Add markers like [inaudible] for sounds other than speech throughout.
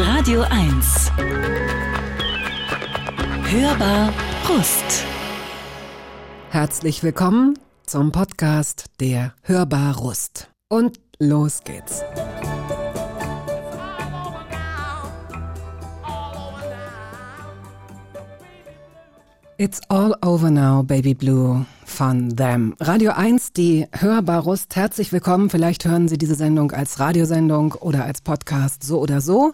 Radio 1. Hörbar Brust. Herzlich willkommen zum Podcast der Hörbar Rust. Und los geht's. It's all over now, Baby Blue von Them. Radio 1, die Hörbar Rust. Herzlich willkommen. Vielleicht hören Sie diese Sendung als Radiosendung oder als Podcast, so oder so.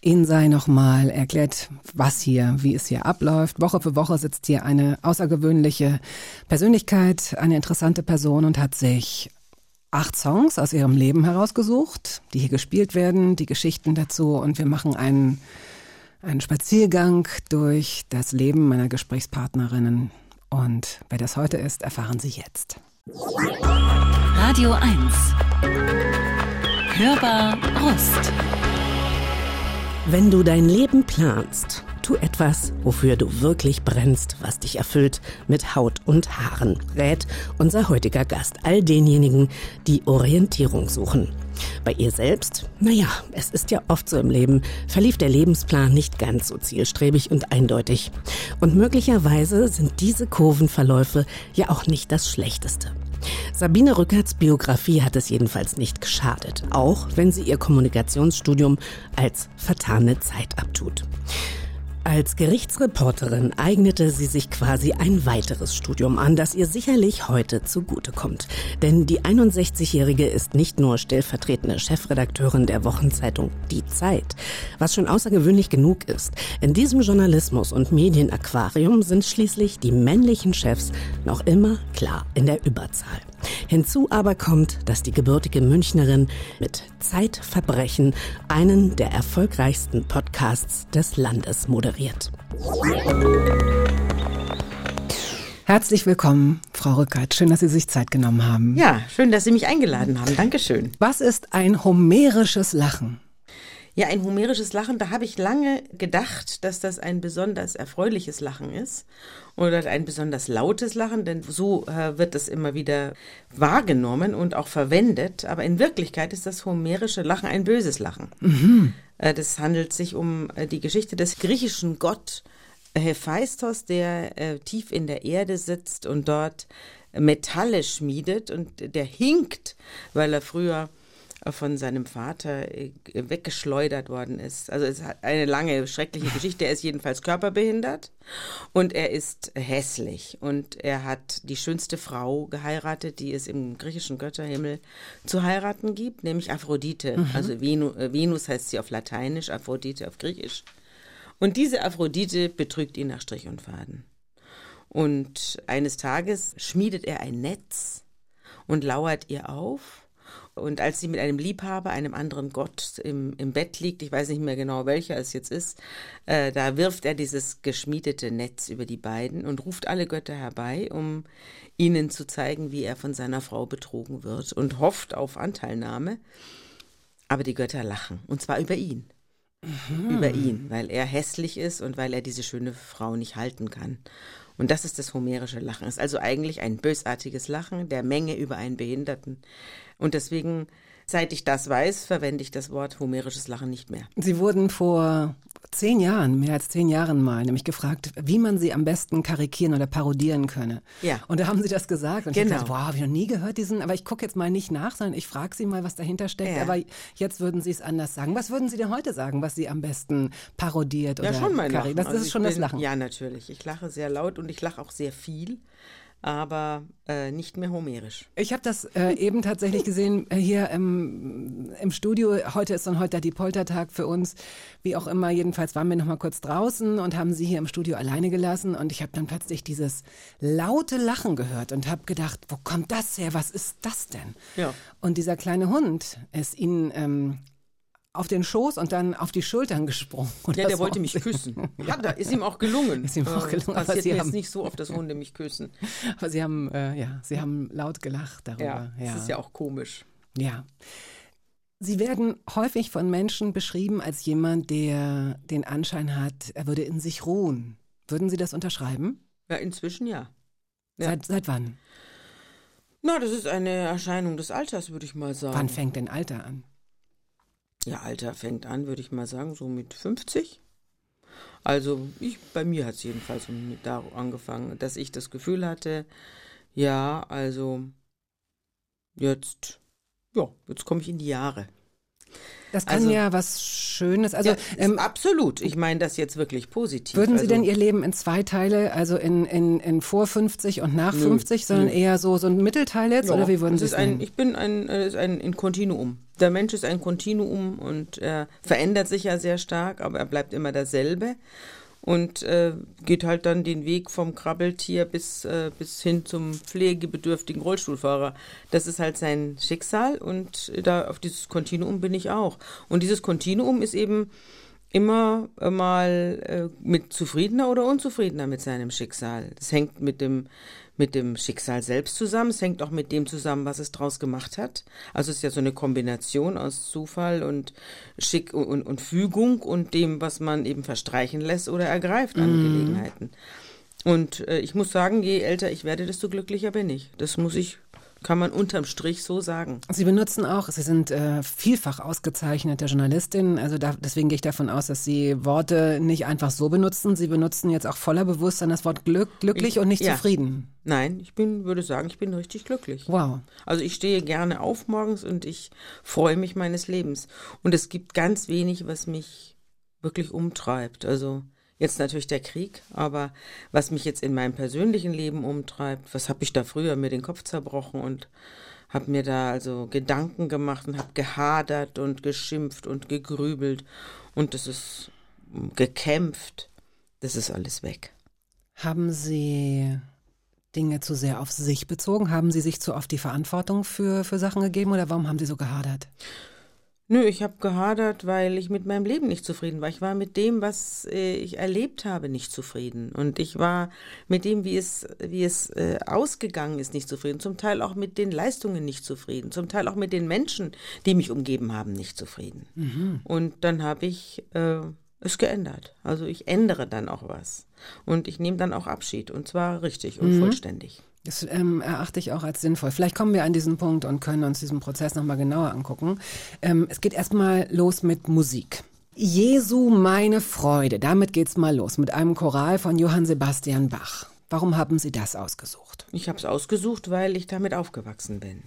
Ihnen sei nochmal erklärt, was hier, wie es hier abläuft. Woche für Woche sitzt hier eine außergewöhnliche Persönlichkeit, eine interessante Person und hat sich acht Songs aus ihrem Leben herausgesucht, die hier gespielt werden, die Geschichten dazu und wir machen einen, einen Spaziergang durch das Leben meiner Gesprächspartnerinnen. Und wer das heute ist, erfahren Sie jetzt. Radio 1. Hörbar Rust. Wenn du dein Leben planst, tu etwas, wofür du wirklich brennst, was dich erfüllt, mit Haut und Haaren, rät unser heutiger Gast all denjenigen, die Orientierung suchen. Bei ihr selbst? Naja, es ist ja oft so im Leben, verlief der Lebensplan nicht ganz so zielstrebig und eindeutig. Und möglicherweise sind diese Kurvenverläufe ja auch nicht das Schlechteste. Sabine Rückerts Biografie hat es jedenfalls nicht geschadet, auch wenn sie ihr Kommunikationsstudium als vertane Zeit abtut. Als Gerichtsreporterin eignete sie sich quasi ein weiteres Studium an, das ihr sicherlich heute zugutekommt. Denn die 61-Jährige ist nicht nur stellvertretende Chefredakteurin der Wochenzeitung Die Zeit, was schon außergewöhnlich genug ist. In diesem Journalismus- und Medienaquarium sind schließlich die männlichen Chefs noch immer klar in der Überzahl. Hinzu aber kommt, dass die gebürtige Münchnerin mit Zeitverbrechen einen der erfolgreichsten Podcasts des Landes moderiert. Herzlich willkommen, Frau Rückert. Schön, dass Sie sich Zeit genommen haben. Ja, schön, dass Sie mich eingeladen haben. Dankeschön. Was ist ein homerisches Lachen? Ja, ein homerisches Lachen, da habe ich lange gedacht, dass das ein besonders erfreuliches Lachen ist oder ein besonders lautes Lachen, denn so äh, wird das immer wieder wahrgenommen und auch verwendet. Aber in Wirklichkeit ist das homerische Lachen ein böses Lachen. Mhm. Äh, das handelt sich um äh, die Geschichte des griechischen Gott Hephaistos, der tief in der Erde sitzt und dort Metalle schmiedet und der hinkt, weil er früher von seinem Vater äh, weggeschleudert worden ist. Also es hat eine lange, schreckliche Geschichte. Er ist jedenfalls körperbehindert und er ist hässlich und er hat die schönste Frau geheiratet, die es im griechischen Götterhimmel zu heiraten gibt, nämlich Aphrodite. Mhm. Also äh, Venus heißt sie auf Lateinisch, Aphrodite auf Griechisch. Und diese Aphrodite betrügt ihn nach Strich und Faden. Und eines Tages schmiedet er ein Netz und lauert ihr auf und als sie mit einem Liebhaber, einem anderen Gott im, im Bett liegt, ich weiß nicht mehr genau welcher es jetzt ist, äh, da wirft er dieses geschmiedete Netz über die beiden und ruft alle Götter herbei, um ihnen zu zeigen, wie er von seiner Frau betrogen wird und hofft auf Anteilnahme. Aber die Götter lachen, und zwar über ihn. Mhm. Über ihn, weil er hässlich ist und weil er diese schöne Frau nicht halten kann. Und das ist das homerische Lachen. Es ist also eigentlich ein bösartiges Lachen der Menge über einen Behinderten. Und deswegen, seit ich das weiß, verwende ich das Wort homerisches Lachen nicht mehr. Sie wurden vor zehn Jahren, mehr als zehn Jahren mal, nämlich gefragt, wie man sie am besten karikieren oder parodieren könne. Ja. Und da haben sie das gesagt. Und genau. ich dachte, wow, habe ich noch nie gehört diesen, aber ich gucke jetzt mal nicht nach, sondern ich frage sie mal, was dahinter steckt. Ja. Aber jetzt würden sie es anders sagen. Was würden sie denn heute sagen, was sie am besten parodiert ja, oder schon mein Lachen. Das also ist schon bin, das Lachen. Ja, natürlich. Ich lache sehr laut und ich lache auch sehr viel aber äh, nicht mehr homerisch. Ich habe das äh, eben tatsächlich gesehen äh, hier im, im Studio. Heute ist dann heute die Poltertag für uns. Wie auch immer, jedenfalls waren wir noch mal kurz draußen und haben sie hier im Studio alleine gelassen. Und ich habe dann plötzlich dieses laute Lachen gehört und habe gedacht, wo kommt das her? Was ist das denn? Ja. Und dieser kleine Hund ist ihnen ähm, auf den Schoß und dann auf die Schultern gesprungen. [laughs] ja, der wollte mich küssen. [laughs] Ja, da ist ihm auch gelungen. Ist ihm auch gelungen. Äh, passiert Sie mir haben, jetzt nicht so oft, dass Hunde mich küssen. [laughs] Aber Sie haben, äh, ja, Sie haben laut gelacht darüber. Ja, ja, das ist ja auch komisch. Ja. Sie werden häufig von Menschen beschrieben als jemand, der den Anschein hat, er würde in sich ruhen. Würden Sie das unterschreiben? Ja, inzwischen ja. ja. Seit, seit wann? Na, das ist eine Erscheinung des Alters, würde ich mal sagen. Wann fängt denn Alter an? Ja, Alter fängt an, würde ich mal sagen, so mit 50. Also ich, bei mir hat es jedenfalls mit da angefangen, dass ich das Gefühl hatte, ja, also jetzt, ja, jetzt komme ich in die Jahre. Das kann Also- ja was Schönes. Also ja, ähm, absolut. Ich meine das jetzt wirklich positiv. würden Sie also, denn Ihr Leben in zwei Teile, also in, in, in vor 50 und nach 50, sondern eher so so ein Mittelteil jetzt? Ja, oder wie würden Sie ist es ein, nennen? Ich bin ein, äh, ist ein, ein Kontinuum. Der Mensch ist ein Kontinuum und er verändert sich ja sehr stark, aber er bleibt immer derselbe und äh, geht halt dann den Weg vom Krabbeltier bis, äh, bis hin zum pflegebedürftigen Rollstuhlfahrer. Das ist halt sein Schicksal und da auf dieses Kontinuum bin ich auch. Und dieses Kontinuum ist eben immer äh, mal äh, mit zufriedener oder unzufriedener mit seinem Schicksal. Das hängt mit dem mit dem Schicksal selbst zusammen. Es hängt auch mit dem zusammen, was es draus gemacht hat. Also es ist ja so eine Kombination aus Zufall und Schick und, und, und Fügung und dem, was man eben verstreichen lässt oder ergreift an Gelegenheiten. Und äh, ich muss sagen, je älter ich werde, desto glücklicher bin ich. Das muss ich, kann man unterm Strich so sagen. Sie benutzen auch, Sie sind äh, vielfach ausgezeichnete Journalistin, also da, deswegen gehe ich davon aus, dass Sie Worte nicht einfach so benutzen. Sie benutzen jetzt auch voller Bewusstsein das Wort Glück, glücklich Ich- und nicht ja. zufrieden. Nein, ich bin, würde sagen, ich bin richtig glücklich. Wow. Also ich stehe gerne auf morgens und ich freue mich meines Lebens. Und es gibt ganz wenig, was mich wirklich umtreibt. Also jetzt natürlich der Krieg, aber was mich jetzt in meinem persönlichen Leben umtreibt, was habe ich da früher mir den Kopf zerbrochen und habe mir da also Gedanken gemacht und habe gehadert und geschimpft und gegrübelt und das ist gekämpft. Das ist alles weg. Haben Sie Dinge zu sehr auf sich bezogen? Haben Sie sich zu oft die Verantwortung für, für Sachen gegeben oder warum haben Sie so gehadert? Nö, ich habe gehadert, weil ich mit meinem Leben nicht zufrieden war. Ich war mit dem, was äh, ich erlebt habe, nicht zufrieden. Und ich war mit dem, wie es, wie es äh, ausgegangen ist, nicht zufrieden. Zum Teil auch mit den Leistungen nicht zufrieden. Zum Teil auch mit den Menschen, die mich umgeben haben, nicht zufrieden. Und dann habe ich äh, es geändert. Also ich ändere dann auch was. Und ich nehme dann auch Abschied. Und zwar richtig und vollständig. Das ähm, erachte ich auch als sinnvoll. Vielleicht kommen wir an diesen Punkt und können uns diesen Prozess nochmal genauer angucken. Ähm, es geht erstmal los mit Musik. Jesu meine Freude, damit geht's mal los mit einem Choral von Johann Sebastian Bach. Warum haben Sie das ausgesucht? Ich habe es ausgesucht, weil ich damit aufgewachsen bin.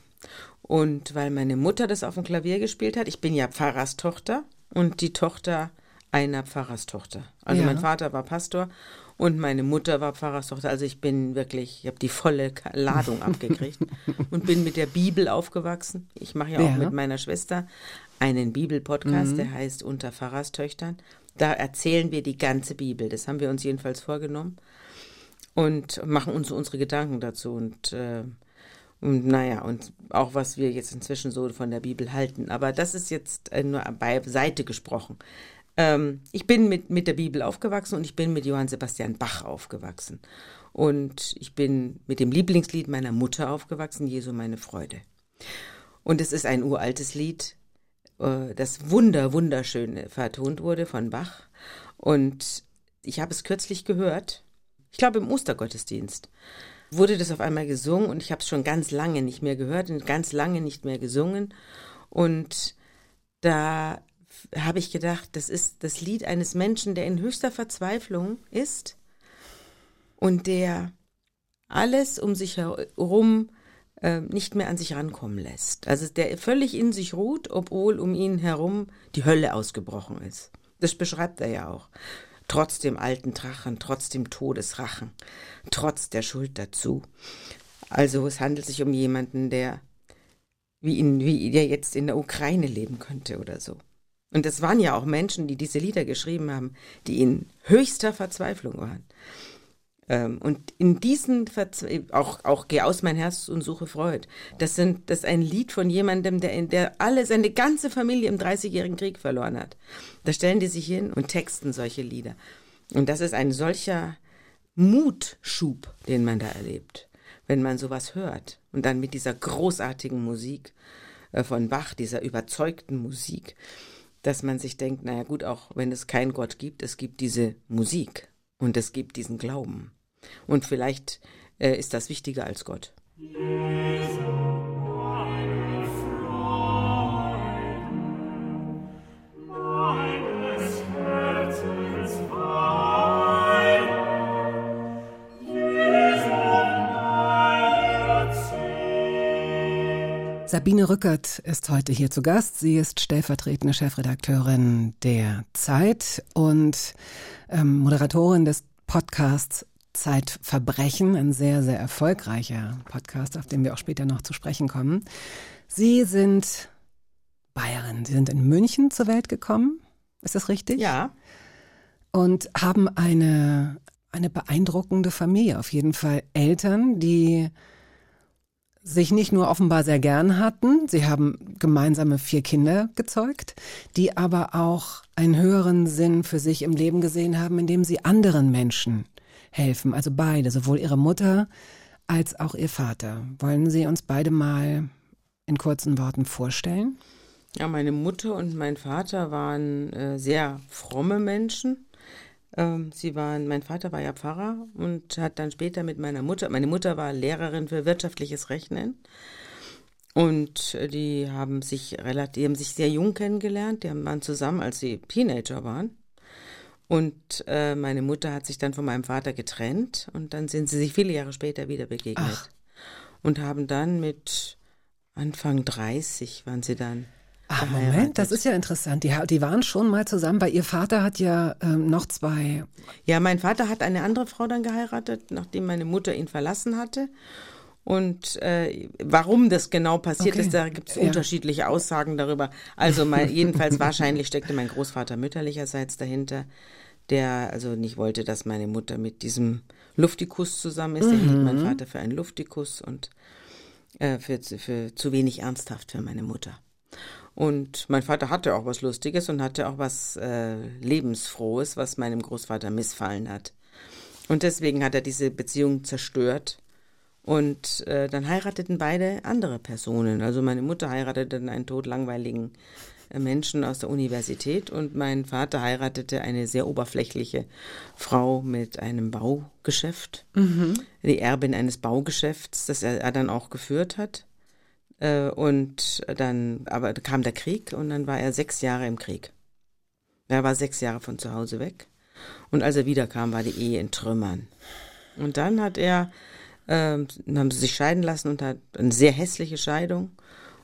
Und weil meine Mutter das auf dem Klavier gespielt hat. Ich bin ja Pfarrerstochter und die Tochter einer Pfarrerstochter. Also Ja. mein Vater war Pastor und meine Mutter war Pfarrerstochter. Also ich bin wirklich, ich habe die volle Ladung [laughs] abgekriegt und bin mit der Bibel aufgewachsen. Ich mache ja auch Ja. mit meiner Schwester einen Bibelpodcast, Mhm. der heißt Unter Pfarrerstöchtern. Da erzählen wir die ganze Bibel. Das haben wir uns jedenfalls vorgenommen und machen uns unsere Gedanken dazu und äh, und naja, und auch was wir jetzt inzwischen so von der Bibel halten. Aber das ist jetzt äh, nur beiseite gesprochen. Ähm, ich bin mit, mit der Bibel aufgewachsen und ich bin mit Johann Sebastian Bach aufgewachsen. Und ich bin mit dem Lieblingslied meiner Mutter aufgewachsen, Jesu meine Freude. Und es ist ein uraltes Lied, äh, das wunder, wunderschön vertont wurde von Bach. Und ich habe es kürzlich gehört, ich glaube im Ostergottesdienst wurde das auf einmal gesungen und ich habe es schon ganz lange nicht mehr gehört und ganz lange nicht mehr gesungen. Und da habe ich gedacht, das ist das Lied eines Menschen, der in höchster Verzweiflung ist und der alles um sich herum äh, nicht mehr an sich rankommen lässt. Also der völlig in sich ruht, obwohl um ihn herum die Hölle ausgebrochen ist. Das beschreibt er ja auch. Trotz dem alten Drachen, trotz dem Todesrachen, trotz der Schuld dazu. Also es handelt sich um jemanden, der wie ihn, wie der jetzt in der Ukraine leben könnte oder so. Und es waren ja auch Menschen, die diese Lieder geschrieben haben, die in höchster Verzweiflung waren. Ähm, und in diesen Verzwe auch auch geh aus mein Herz und suche Freud. Das sind das ist ein Lied von jemandem, der in der alle seine ganze Familie im Dreißigjährigen Krieg verloren hat. Da stellen die sich hin und texten solche Lieder. Und das ist ein solcher Mutschub, den man da erlebt, wenn man sowas hört und dann mit dieser großartigen Musik äh, von Bach, dieser überzeugten Musik, dass man sich denkt, naja gut, auch wenn es keinen Gott gibt, es gibt diese Musik und es gibt diesen Glauben. Und vielleicht äh, ist das wichtiger als Gott. Sabine Rückert ist heute hier zu Gast. Sie ist stellvertretende Chefredakteurin der Zeit und ähm, Moderatorin des Podcasts Zeitverbrechen, ein sehr, sehr erfolgreicher Podcast, auf den wir auch später noch zu sprechen kommen. Sie sind Bayerin. Sie sind in München zur Welt gekommen. Ist das richtig? Ja. Und haben eine, eine beeindruckende Familie. Auf jeden Fall Eltern, die sich nicht nur offenbar sehr gern hatten, sie haben gemeinsame vier Kinder gezeugt, die aber auch einen höheren Sinn für sich im Leben gesehen haben, indem sie anderen Menschen helfen. Also beide, sowohl ihre Mutter als auch ihr Vater. Wollen Sie uns beide mal in kurzen Worten vorstellen? Ja, meine Mutter und mein Vater waren äh, sehr fromme Menschen. Ähm, sie waren, mein Vater war ja Pfarrer und hat dann später mit meiner Mutter, meine Mutter war Lehrerin für wirtschaftliches Rechnen. Und die haben sich relativ, die haben sich sehr jung kennengelernt. Die waren zusammen, als sie Teenager waren. Und äh, meine Mutter hat sich dann von meinem Vater getrennt und dann sind sie sich viele Jahre später wieder begegnet. Ach. Und haben dann mit Anfang 30 waren sie dann. Ach, Moment, das ist ja interessant. Die, die waren schon mal zusammen, weil ihr Vater hat ja ähm, noch zwei. Ja, mein Vater hat eine andere Frau dann geheiratet, nachdem meine Mutter ihn verlassen hatte. Und äh, warum das genau passiert okay. ist, da gibt es ja. unterschiedliche Aussagen darüber. Also mein, [laughs] jedenfalls wahrscheinlich steckte mein Großvater mütterlicherseits dahinter, der also nicht wollte, dass meine Mutter mit diesem Luftikus zusammen ist. Mhm. Der hielt mein Vater für einen Luftikus und äh, für, für zu wenig ernsthaft für meine Mutter. Und mein Vater hatte auch was Lustiges und hatte auch was äh, Lebensfrohes, was meinem Großvater missfallen hat. Und deswegen hat er diese Beziehung zerstört. Und äh, dann heirateten beide andere Personen. Also meine Mutter heiratete einen todlangweiligen äh, Menschen aus der Universität und mein Vater heiratete eine sehr oberflächliche Frau mit einem Baugeschäft, mhm. die Erbin eines Baugeschäfts, das er, er dann auch geführt hat. Äh, und dann, aber kam der Krieg und dann war er sechs Jahre im Krieg. Er war sechs Jahre von zu Hause weg. Und als er wiederkam, war die Ehe in Trümmern. Und dann hat er, äh, haben sie sich scheiden lassen und hat eine sehr hässliche Scheidung.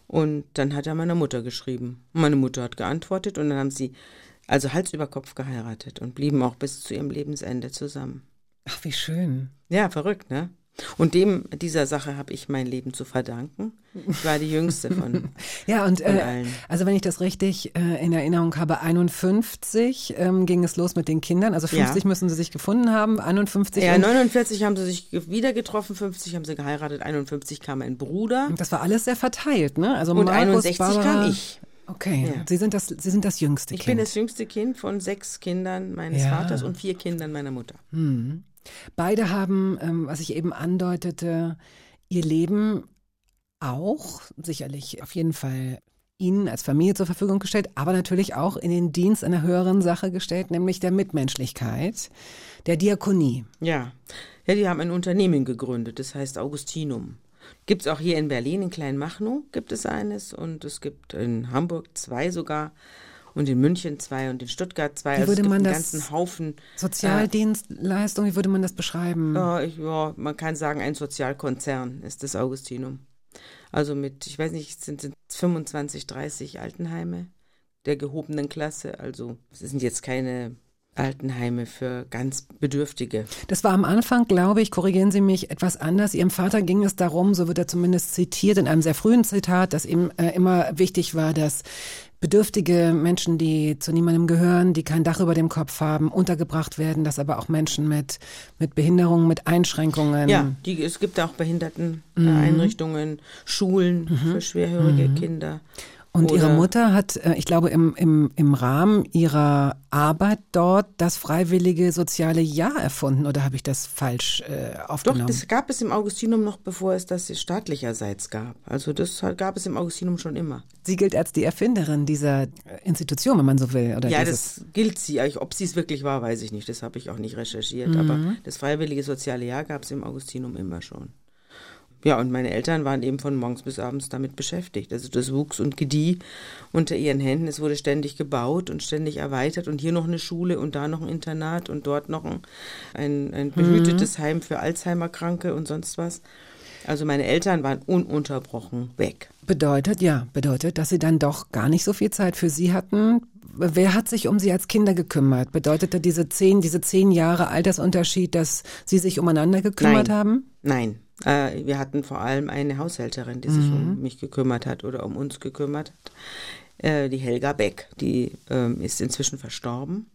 Und dann hat er meiner Mutter geschrieben. meine Mutter hat geantwortet und dann haben sie also Hals über Kopf geheiratet und blieben auch bis zu ihrem Lebensende zusammen. Ach, wie schön. Ja, verrückt, ne? Und dem, dieser Sache habe ich mein Leben zu verdanken. Ich war die jüngste von, [laughs] ja, und, von äh, allen. Also wenn ich das richtig äh, in Erinnerung habe, 51 ähm, ging es los mit den Kindern. Also 50 ja. müssen sie sich gefunden haben, 51. Ja, 49 haben sie sich wieder getroffen, 50 haben sie geheiratet, 51 kam ein Bruder. Und das war alles sehr verteilt, ne? Also und Markus, 61 Barbara, kam ich. Okay, ja. Sie, sind das, Sie sind das jüngste ich Kind. Ich bin das jüngste Kind von sechs Kindern meines ja. Vaters und vier Kindern meiner Mutter. Hm. Beide haben, ähm, was ich eben andeutete, ihr Leben auch sicherlich auf jeden Fall Ihnen als Familie zur Verfügung gestellt, aber natürlich auch in den Dienst einer höheren Sache gestellt, nämlich der Mitmenschlichkeit, der Diakonie. Ja, ja, die haben ein Unternehmen gegründet, das heißt Augustinum. Gibt es auch hier in Berlin, in Kleinmachnow gibt es eines und es gibt in Hamburg zwei sogar und in München zwei und in Stuttgart zwei. Wie also würde man das ganzen Haufen Sozialdienstleistung, wie würde man das beschreiben? Ja, ich, ja, man kann sagen, ein Sozialkonzern ist das Augustinum. Also mit, ich weiß nicht, sind es 25, 30 Altenheime der gehobenen Klasse. Also es sind jetzt keine Altenheime für ganz Bedürftige. Das war am Anfang, glaube ich, korrigieren Sie mich, etwas anders. Ihrem Vater ging es darum, so wird er zumindest zitiert in einem sehr frühen Zitat, dass ihm äh, immer wichtig war, dass bedürftige Menschen, die zu niemandem gehören, die kein Dach über dem Kopf haben, untergebracht werden, dass aber auch Menschen mit, mit Behinderungen, mit Einschränkungen. Ja, die, es gibt auch Behinderteneinrichtungen, mhm. Schulen mhm. für schwerhörige mhm. Kinder. Und Oder ihre Mutter hat, äh, ich glaube, im, im, im Rahmen ihrer Arbeit dort das freiwillige soziale Jahr erfunden. Oder habe ich das falsch äh, aufgenommen? Doch, das gab es im Augustinum noch, bevor es das staatlicherseits gab. Also das gab es im Augustinum schon immer. Sie gilt als die Erfinderin dieser Institution, wenn man so will. Oder ja, das gilt sie. Ob sie es wirklich war, weiß ich nicht. Das habe ich auch nicht recherchiert. Mhm. Aber das freiwillige soziale Jahr gab es im Augustinum immer schon. Ja, und meine Eltern waren eben von morgens bis abends damit beschäftigt. Also das wuchs und gedieh unter ihren Händen. Es wurde ständig gebaut und ständig erweitert und hier noch eine Schule und da noch ein Internat und dort noch ein, ein, ein behütetes mhm. Heim für Alzheimer-Kranke und sonst was. Also meine Eltern waren ununterbrochen weg. Bedeutet, ja, bedeutet, dass Sie dann doch gar nicht so viel Zeit für Sie hatten. Wer hat sich um Sie als Kinder gekümmert? Bedeutete diese zehn, diese zehn Jahre Altersunterschied, dass Sie sich umeinander gekümmert Nein. haben? Nein, äh, wir hatten vor allem eine Haushälterin, die sich Mhm. um mich gekümmert hat oder um uns gekümmert hat. Äh, die Helga Beck, die ähm, ist inzwischen verstorben,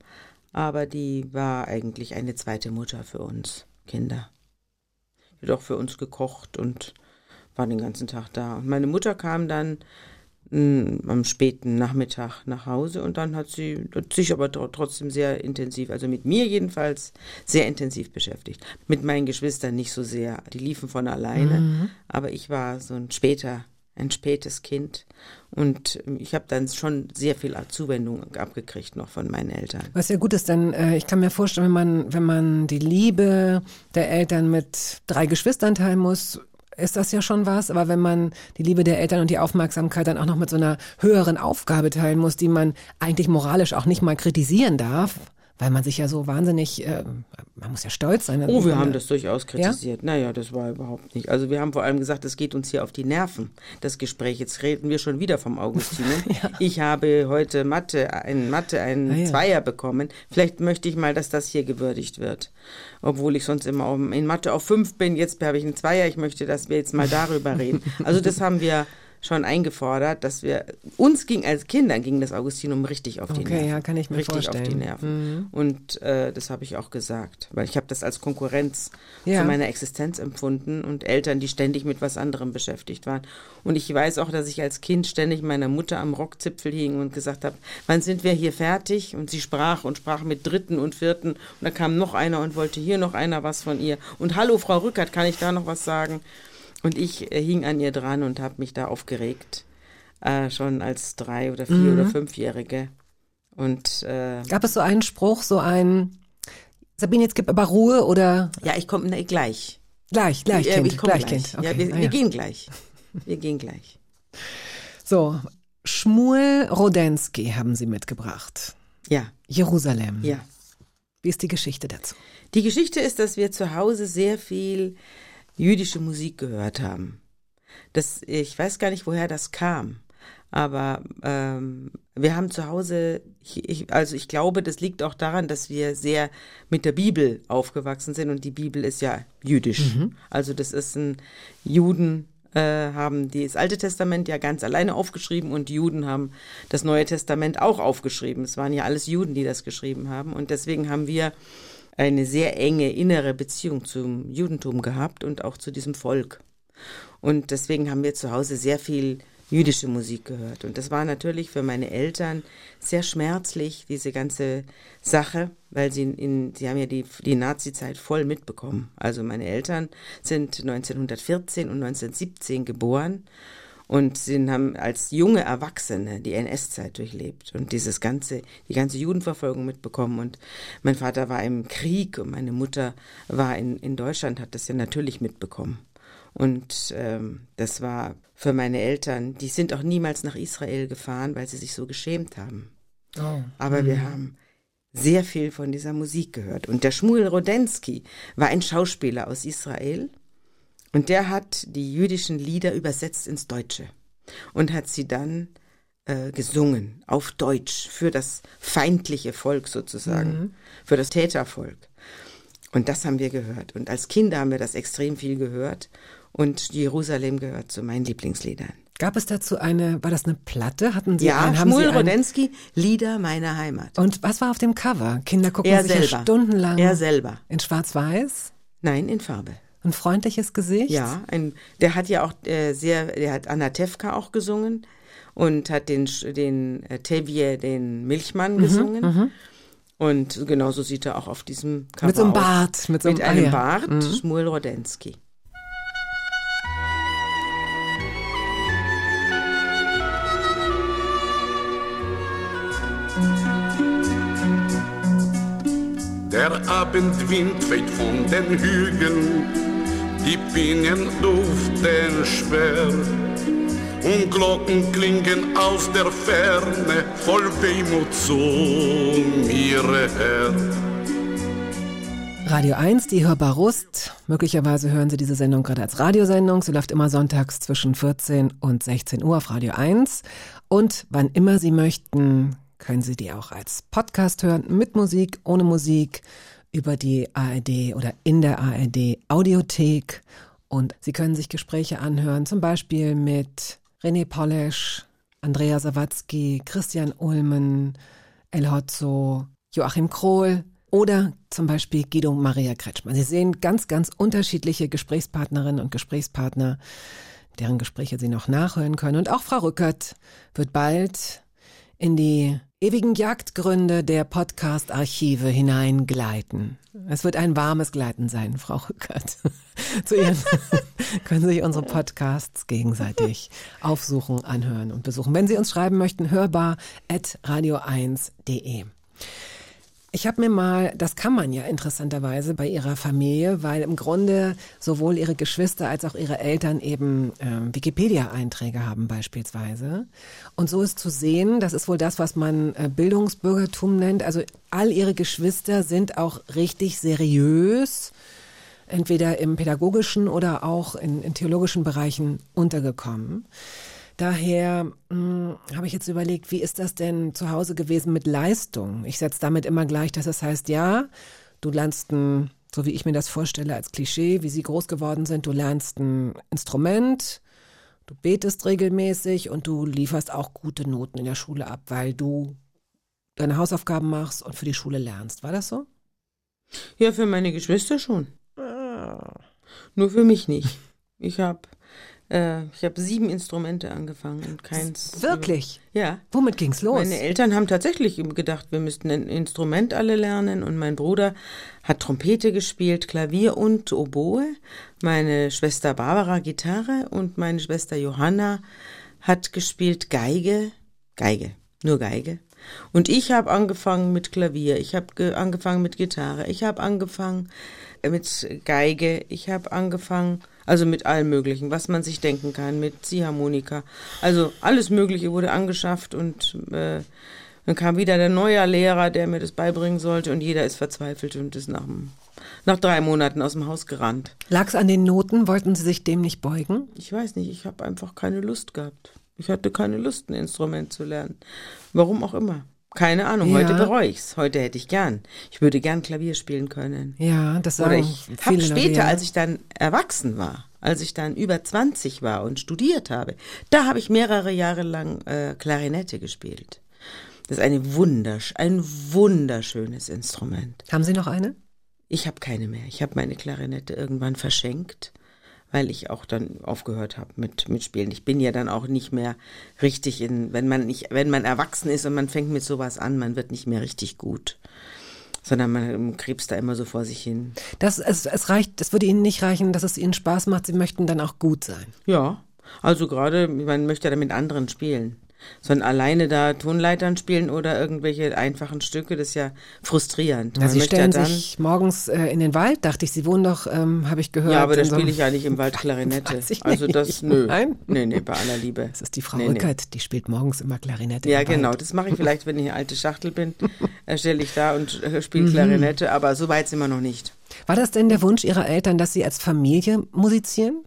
aber die war eigentlich eine zweite Mutter für uns Kinder. Die hat auch für uns gekocht und war den ganzen Tag da. Und meine Mutter kam dann am späten Nachmittag nach Hause und dann hat sie hat sich aber tro- trotzdem sehr intensiv, also mit mir jedenfalls, sehr intensiv beschäftigt. Mit meinen Geschwistern nicht so sehr. Die liefen von alleine, aber ich war so ein später, ein spätes Kind und ähm, ich habe dann schon sehr viel Zuwendung abgekriegt noch von meinen Eltern. Was ja gut ist, denn äh, ich kann mir vorstellen, wenn man, wenn man die Liebe der Eltern mit drei Geschwistern teilen muss, ist das ja schon was. Aber wenn man die Liebe der Eltern und die Aufmerksamkeit dann auch noch mit so einer höheren Aufgabe teilen muss, die man eigentlich moralisch auch nicht mal kritisieren darf, weil man sich ja so wahnsinnig, äh, man muss ja stolz sein. Oh, wir haben das durchaus kritisiert. Naja, das war überhaupt nicht. Also wir haben vor allem gesagt, es geht uns hier auf die Nerven, das Gespräch. Jetzt reden wir schon wieder vom Augustinum. [laughs] Ich habe heute Mathe, in Mathe einen Ah, ja. Zweier bekommen. Vielleicht möchte ich mal, dass das hier gewürdigt wird. Obwohl ich sonst immer in Mathe auf fünf bin, jetzt habe ich einen Zweier. Ich möchte, dass wir jetzt mal darüber reden. Also das haben wir schon eingefordert, dass wir, uns ging als Kindern ging das Augustinum richtig auf die Okay, Nerven. ja, kann ich mir richtig auf die vorstellen. Mhm. Nerven. Und äh, das habe ich auch gesagt, weil ich habe das als Konkurrenz Ja. zu meiner Existenz empfunden und Eltern, die ständig mit was anderem beschäftigt waren. Und ich weiß auch, dass ich als Kind ständig meiner Mutter am Rockzipfel hing und gesagt habe, wann sind wir hier fertig? Und sie sprach und sprach mit Dritten und Vierten. Und da kam noch einer und wollte hier noch einer was von ihr. Und hallo, Frau Rückert, kann ich da noch was sagen? Und ich äh, hing an ihr dran und habe mich da aufgeregt. Äh, schon als drei- oder vier- oder fünfjährige. Und äh, Gab es so einen Spruch, so ein, Sabine, jetzt gib aber Ruhe oder ja, ich komme gleich. gleich, gleich, Ja, Kind, ich komme gleich, gleich. Kind. Okay, ja, wir, ah, wir gehen gleich. Wir gehen gleich. So, Schmuel Rodensky haben Sie mitgebracht. Ja, Jerusalem. ja. Wie ist die Geschichte dazu? Die Geschichte ist, dass wir zu Hause sehr viel jüdische Musik gehört haben. Das, ich weiß gar nicht, woher das kam. Aber ähm, wir haben zu Hause, ich, ich, also ich glaube, das liegt auch daran, dass wir sehr mit der Bibel aufgewachsen sind und die Bibel ist ja jüdisch. Also das ist ein Juden äh, haben die- das Alte Testament ja ganz alleine aufgeschrieben und Juden haben das Neue Testament auch aufgeschrieben. Es waren ja alles Juden, die das geschrieben haben und deswegen haben wir eine sehr enge innere Beziehung zum Judentum gehabt und auch zu diesem Volk. Und deswegen haben wir zu Hause sehr viel jüdische Musik gehört. Und das war natürlich für meine Eltern sehr schmerzlich, diese ganze Sache, weil sie in, sie haben ja die, die Nazi-Zeit voll mitbekommen. Also meine Eltern sind 1914 und 1917 geboren und sie haben als junge Erwachsene die NS-Zeit durchlebt und dieses ganze, die ganze Judenverfolgung mitbekommen. Und mein Vater war im Krieg und meine Mutter war in, in Deutschland, hat das ja natürlich mitbekommen. Und ähm, das war für meine Eltern, die sind auch niemals nach Israel gefahren, weil sie sich so geschämt haben. Oh. Aber wir haben sehr viel von dieser Musik gehört. Und der Shmuel Rodensky war ein Schauspieler aus Israel und der hat die jüdischen Lieder übersetzt ins Deutsche und hat sie dann äh, gesungen auf Deutsch für das feindliche Volk sozusagen, für das Tätervolk. Und das haben wir gehört. Und als Kinder haben wir das extrem viel gehört. Und Jerusalem gehört zu meinen Lieblingsliedern. Gab es dazu eine, war das eine Platte? Hatten Sie Ja, ein, haben Sie Shmuel ein, Rodensky, Lieder meiner Heimat. Und was war auf dem Cover? Kinder gucken Er sich ja selber. stundenlang Er selber. in Schwarz-Weiß, Nein, in Farbe. Ein freundliches Gesicht. Ja, ein, der hat ja auch äh, sehr, der hat Anna Tefka auch gesungen und hat den, den äh, Tevye, den Milchmann Mhm, gesungen. Und genauso sieht er auch auf diesem Cover Mit so einem. Bart, mit so einem, Mit ah, einem ja. Bart, Shmuel Rodensky. Der Abendwind weht von den Hügeln, die Pinien duften schwer und Glocken klingen aus der Ferne voll Wehmut zu mir her. Radio 1, die Hörbar Rust. Möglicherweise hören Sie diese Sendung gerade als Radiosendung. Sie läuft immer sonntags zwischen 14 und 16 Uhr auf Radio 1. Und wann immer Sie möchten, können Sie die auch als Podcast hören, mit Musik, ohne Musik, über die ARD oder in der ARD Audiothek. Und Sie können sich Gespräche anhören, zum Beispiel mit René Polesch, Andrea Sawatzki, Christian Ulmen, El Hotzo, Joachim Krohl oder zum Beispiel Guido Maria Kretschmann. Sie sehen ganz, ganz unterschiedliche Gesprächspartnerinnen und Gesprächspartner, deren Gespräche Sie noch nachhören können. Und auch Frau Rückert wird bald in die ewigen Jagdgründe der Podcast-Archive hineingleiten. Es wird ein warmes Gleiten sein, Frau Rückert. [laughs] Zu Ihnen [laughs] können sich unsere Podcasts gegenseitig aufsuchen, anhören und besuchen. Wenn Sie uns schreiben möchten, hörbar at radio1.de. Ich habe mir mal, das kann man ja interessanterweise bei ihrer Familie, weil im Grunde sowohl ihre Geschwister als auch ihre Eltern eben äh, Wikipedia-Einträge haben beispielsweise. Und so ist zu sehen, das ist wohl das, was man äh, Bildungsbürgertum nennt. Also all ihre Geschwister sind auch richtig seriös, entweder im pädagogischen oder auch in, in theologischen Bereichen untergekommen. Daher hm, habe ich jetzt überlegt, wie ist das denn zu Hause gewesen mit Leistung? Ich setze damit immer gleich, dass es heißt, ja, du lernst ein, so wie ich mir das vorstelle als Klischee, wie sie groß geworden sind, du lernst ein Instrument, du betest regelmäßig und du lieferst auch gute Noten in der Schule ab, weil du deine Hausaufgaben machst und für die Schule lernst. War das so? Ja, für meine Geschwister schon. Ah. Nur für mich nicht. Ich habe äh, ich habe sieben Instrumente angefangen und keins. Wirklich? Ja. Womit ging's los? Meine Eltern haben tatsächlich gedacht, wir müssten ein Instrument alle lernen und mein Bruder hat Trompete gespielt, Klavier und Oboe. Meine Schwester Barbara Gitarre und meine Schwester Johanna hat gespielt Geige, Geige, nur Geige. Und ich habe angefangen mit Klavier, ich habe angefangen mit Gitarre, ich habe angefangen mit Geige, ich habe angefangen also mit allem Möglichen, was man sich denken kann, mit Ziehharmonika. Also alles Mögliche wurde angeschafft und äh, dann kam wieder der neue Lehrer, der mir das beibringen sollte und jeder ist verzweifelt und ist nach, nach drei Monaten aus dem Haus gerannt. Lag es an den Noten? Wollten Sie sich dem nicht beugen? Ich weiß nicht, ich habe einfach keine Lust gehabt. Ich hatte keine Lust, ein Instrument zu lernen. Warum auch immer. Keine Ahnung, ja. heute bereue ich's. Heute hätte ich gern. Ich würde gern Klavier spielen können. Ja, das Oder ich habe später, als ich dann erwachsen war, als ich dann über 20 war und studiert habe, da habe ich mehrere Jahre lang äh, Klarinette gespielt. Das ist eine wundersch ein wunderschönes Instrument. Haben Sie noch eine? Ich habe keine mehr. Ich habe meine Klarinette irgendwann verschenkt weil ich auch dann aufgehört habe mit, mit Spielen. Ich bin ja dann auch nicht mehr richtig in, wenn man nicht, wenn man erwachsen ist und man fängt mit sowas an, man wird nicht mehr richtig gut. Sondern man krebst da immer so vor sich hin. Das, es, es reicht, es würde Ihnen nicht reichen, dass es Ihnen Spaß macht, Sie möchten dann auch gut sein. Ja, also gerade, man möchte ja mit anderen spielen sondern alleine da Tonleitern spielen oder irgendwelche einfachen Stücke, das ist ja frustrierend. Ja, Sie stellen ja sich morgens äh, in den Wald, dachte ich, Sie wohnen doch, ähm, habe ich gehört. Ja, aber da so spiele ich ja nicht im Wald [laughs] Klarinette. also das, nö. Nein? Nee, nee, bei aller Liebe. Das ist die Frau nee, Rückert, nee. die spielt morgens immer Klarinette. Ja, genau, das mache ich vielleicht, wenn ich eine alte Schachtel bin, [laughs] äh, stelle ich da und äh, spiele mhm. Klarinette, aber so weit sind wir noch nicht. War das denn der Wunsch Ihrer Eltern, dass Sie als Familie musizieren?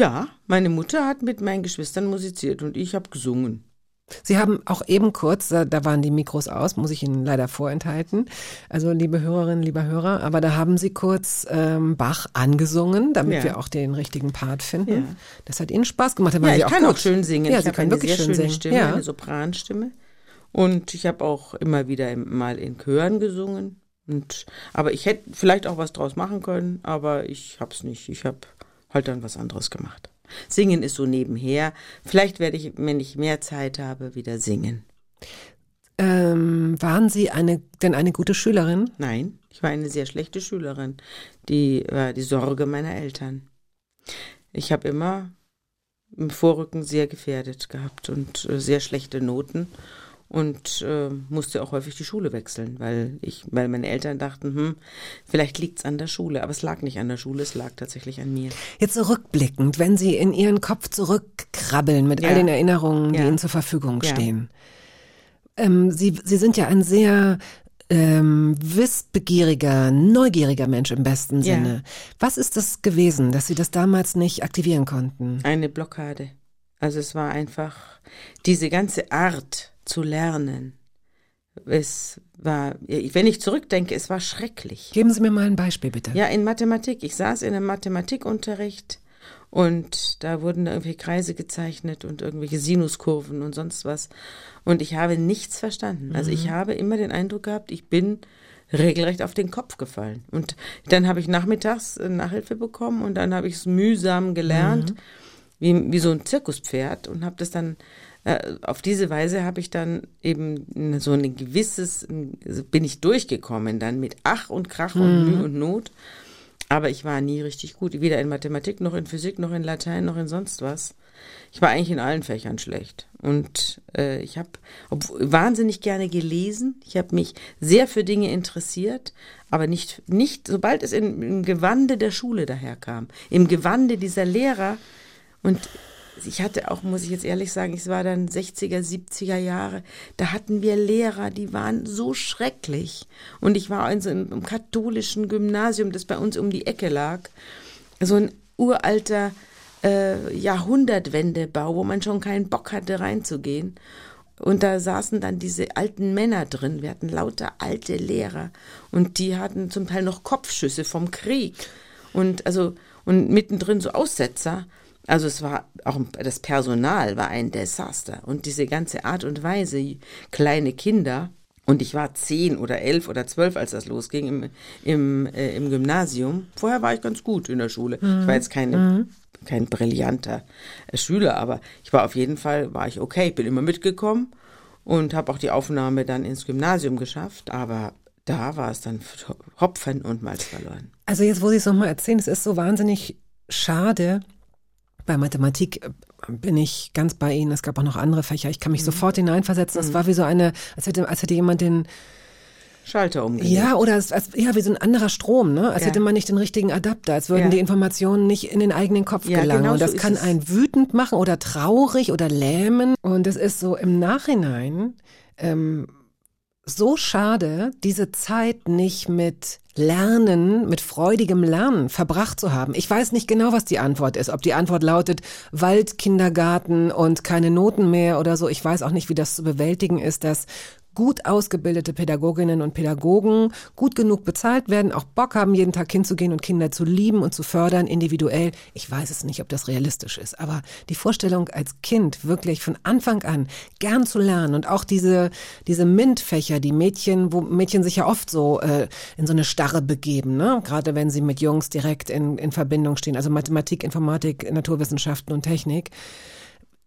Ja, meine Mutter hat mit meinen Geschwistern musiziert und ich habe gesungen. Sie haben auch eben kurz, da waren die Mikros aus, muss ich Ihnen leider vorenthalten. Also liebe Hörerinnen, lieber Hörer, aber da haben Sie kurz ähm, Bach angesungen, damit ja. wir auch den richtigen Part finden. Ja. Das hat Ihnen Spaß gemacht. Ja, ich auch kann gut. auch schön singen. Ja, ich Sie können wirklich sehr schön schöne singen. Stimme, ja. eine Sopranstimme. Und ich habe auch immer wieder mal in Chören gesungen. Und, aber ich hätte vielleicht auch was draus machen können, aber ich habe es nicht. Ich habe halt dann was anderes gemacht. Singen ist so nebenher. Vielleicht werde ich, wenn ich mehr Zeit habe, wieder singen. Ähm, waren Sie eine, denn eine gute Schülerin? Nein, ich war eine sehr schlechte Schülerin. Die war die Sorge meiner Eltern. Ich habe immer im Vorrücken sehr gefährdet gehabt und äh, sehr schlechte Noten und äh, musste auch häufig die Schule wechseln, weil ich, weil meine Eltern dachten, hm, vielleicht liegt's an der Schule, aber es lag nicht an der Schule, es lag tatsächlich an mir. Jetzt zurückblickend, wenn Sie in Ihren Kopf zurückkrabbeln mit ja. all den Erinnerungen, die ja. Ihnen zur Verfügung stehen. Ja. Ähm, Sie, Sie sind ja ein sehr ähm, wissbegieriger, neugieriger Mensch im besten. Sinne. Was ist das gewesen, dass Sie das damals nicht aktivieren konnten? Eine Blockade. Also es war einfach diese ganze Art zu lernen. Es war, wenn ich zurückdenke, es war schrecklich. Geben Sie mir mal ein Beispiel, bitte. Ja, in Mathematik. Ich saß in einem Mathematikunterricht und da wurden da irgendwelche Kreise gezeichnet und irgendwelche Sinuskurven und sonst was. Und ich habe nichts verstanden. Also ich habe immer den Eindruck gehabt, ich bin regelrecht auf den Kopf gefallen. Und dann habe ich nachmittags Nachhilfe bekommen und dann habe ich es mühsam gelernt, wie, wie so ein Zirkuspferd und habe das dann auf diese Weise habe ich dann eben so ein gewisses, also bin ich durchgekommen dann mit Ach und Krach und Mühe und Not. Aber ich war nie richtig gut, weder in Mathematik noch in Physik noch in Latein noch in sonst was. Ich war eigentlich in allen Fächern schlecht. Und äh, ich habe wahnsinnig gerne gelesen. Ich habe mich sehr für Dinge interessiert, aber nicht, nicht sobald es in, im Gewande der Schule daherkam, im Gewande dieser Lehrer. Und ich hatte auch, muss ich jetzt ehrlich sagen, es war dann 60er, 70er Jahre, da hatten wir Lehrer, die waren so schrecklich. Und ich war in so einem, einem katholischen Gymnasium, das bei uns um die Ecke lag. So ein uralter äh, Jahrhundertwendebau, wo man schon keinen Bock hatte reinzugehen. Und da saßen dann diese alten Männer drin. Wir hatten lauter alte Lehrer. Und die hatten zum Teil noch Kopfschüsse vom Krieg. Und also, und mittendrin so Aussetzer. Also es war auch das Personal war ein Desaster und diese ganze Art und Weise kleine Kinder und ich war zehn oder elf oder zwölf, als das losging im, im, äh, im Gymnasium. Vorher war ich ganz gut in der Schule. Ich war jetzt keine, kein brillanter äh, Schüler, aber ich war auf jeden Fall, war ich okay. Ich bin immer mitgekommen und habe auch die Aufnahme dann ins Gymnasium geschafft. Aber da war es dann Hopfen und Malz verloren. Also jetzt, wo Sie es nochmal erzählen, es ist so wahnsinnig schade. Bei Mathematik äh, bin ich ganz bei Ihnen. Es gab auch noch andere Fächer. Ich kann mich sofort hineinversetzen. Das war wie so eine, als hätte, als hätte jemand den, Schalter umgelegt. ja, oder als, als, ja, wie so ein anderer Strom, ne? Als Ja. hätte man nicht den richtigen Adapter, als würden Ja. die Informationen nicht in den eigenen Kopf Ja, gelangen. genau und das so kann einen wütend machen oder traurig oder lähmen. Und es ist so im Nachhinein, ähm, so schade, diese Zeit nicht mit Lernen, mit freudigem Lernen verbracht zu haben. Ich weiß nicht genau, was die Antwort ist. Ob die Antwort lautet Waldkindergarten und keine Noten mehr oder so. Ich weiß auch nicht, wie das zu bewältigen ist, dass gut ausgebildete Pädagoginnen und Pädagogen gut genug bezahlt werden, auch Bock haben, jeden Tag hinzugehen und Kinder zu lieben und zu fördern, individuell. Ich weiß es nicht, ob das realistisch ist, aber die Vorstellung als Kind wirklich von Anfang an gern zu lernen und auch diese, diese MINT-Fächer, die Mädchen, wo Mädchen sich ja oft so äh, in so eine Starre begeben, ne? gerade wenn sie mit Jungs direkt in, in Verbindung stehen, also Mathematik, Informatik, Naturwissenschaften und Technik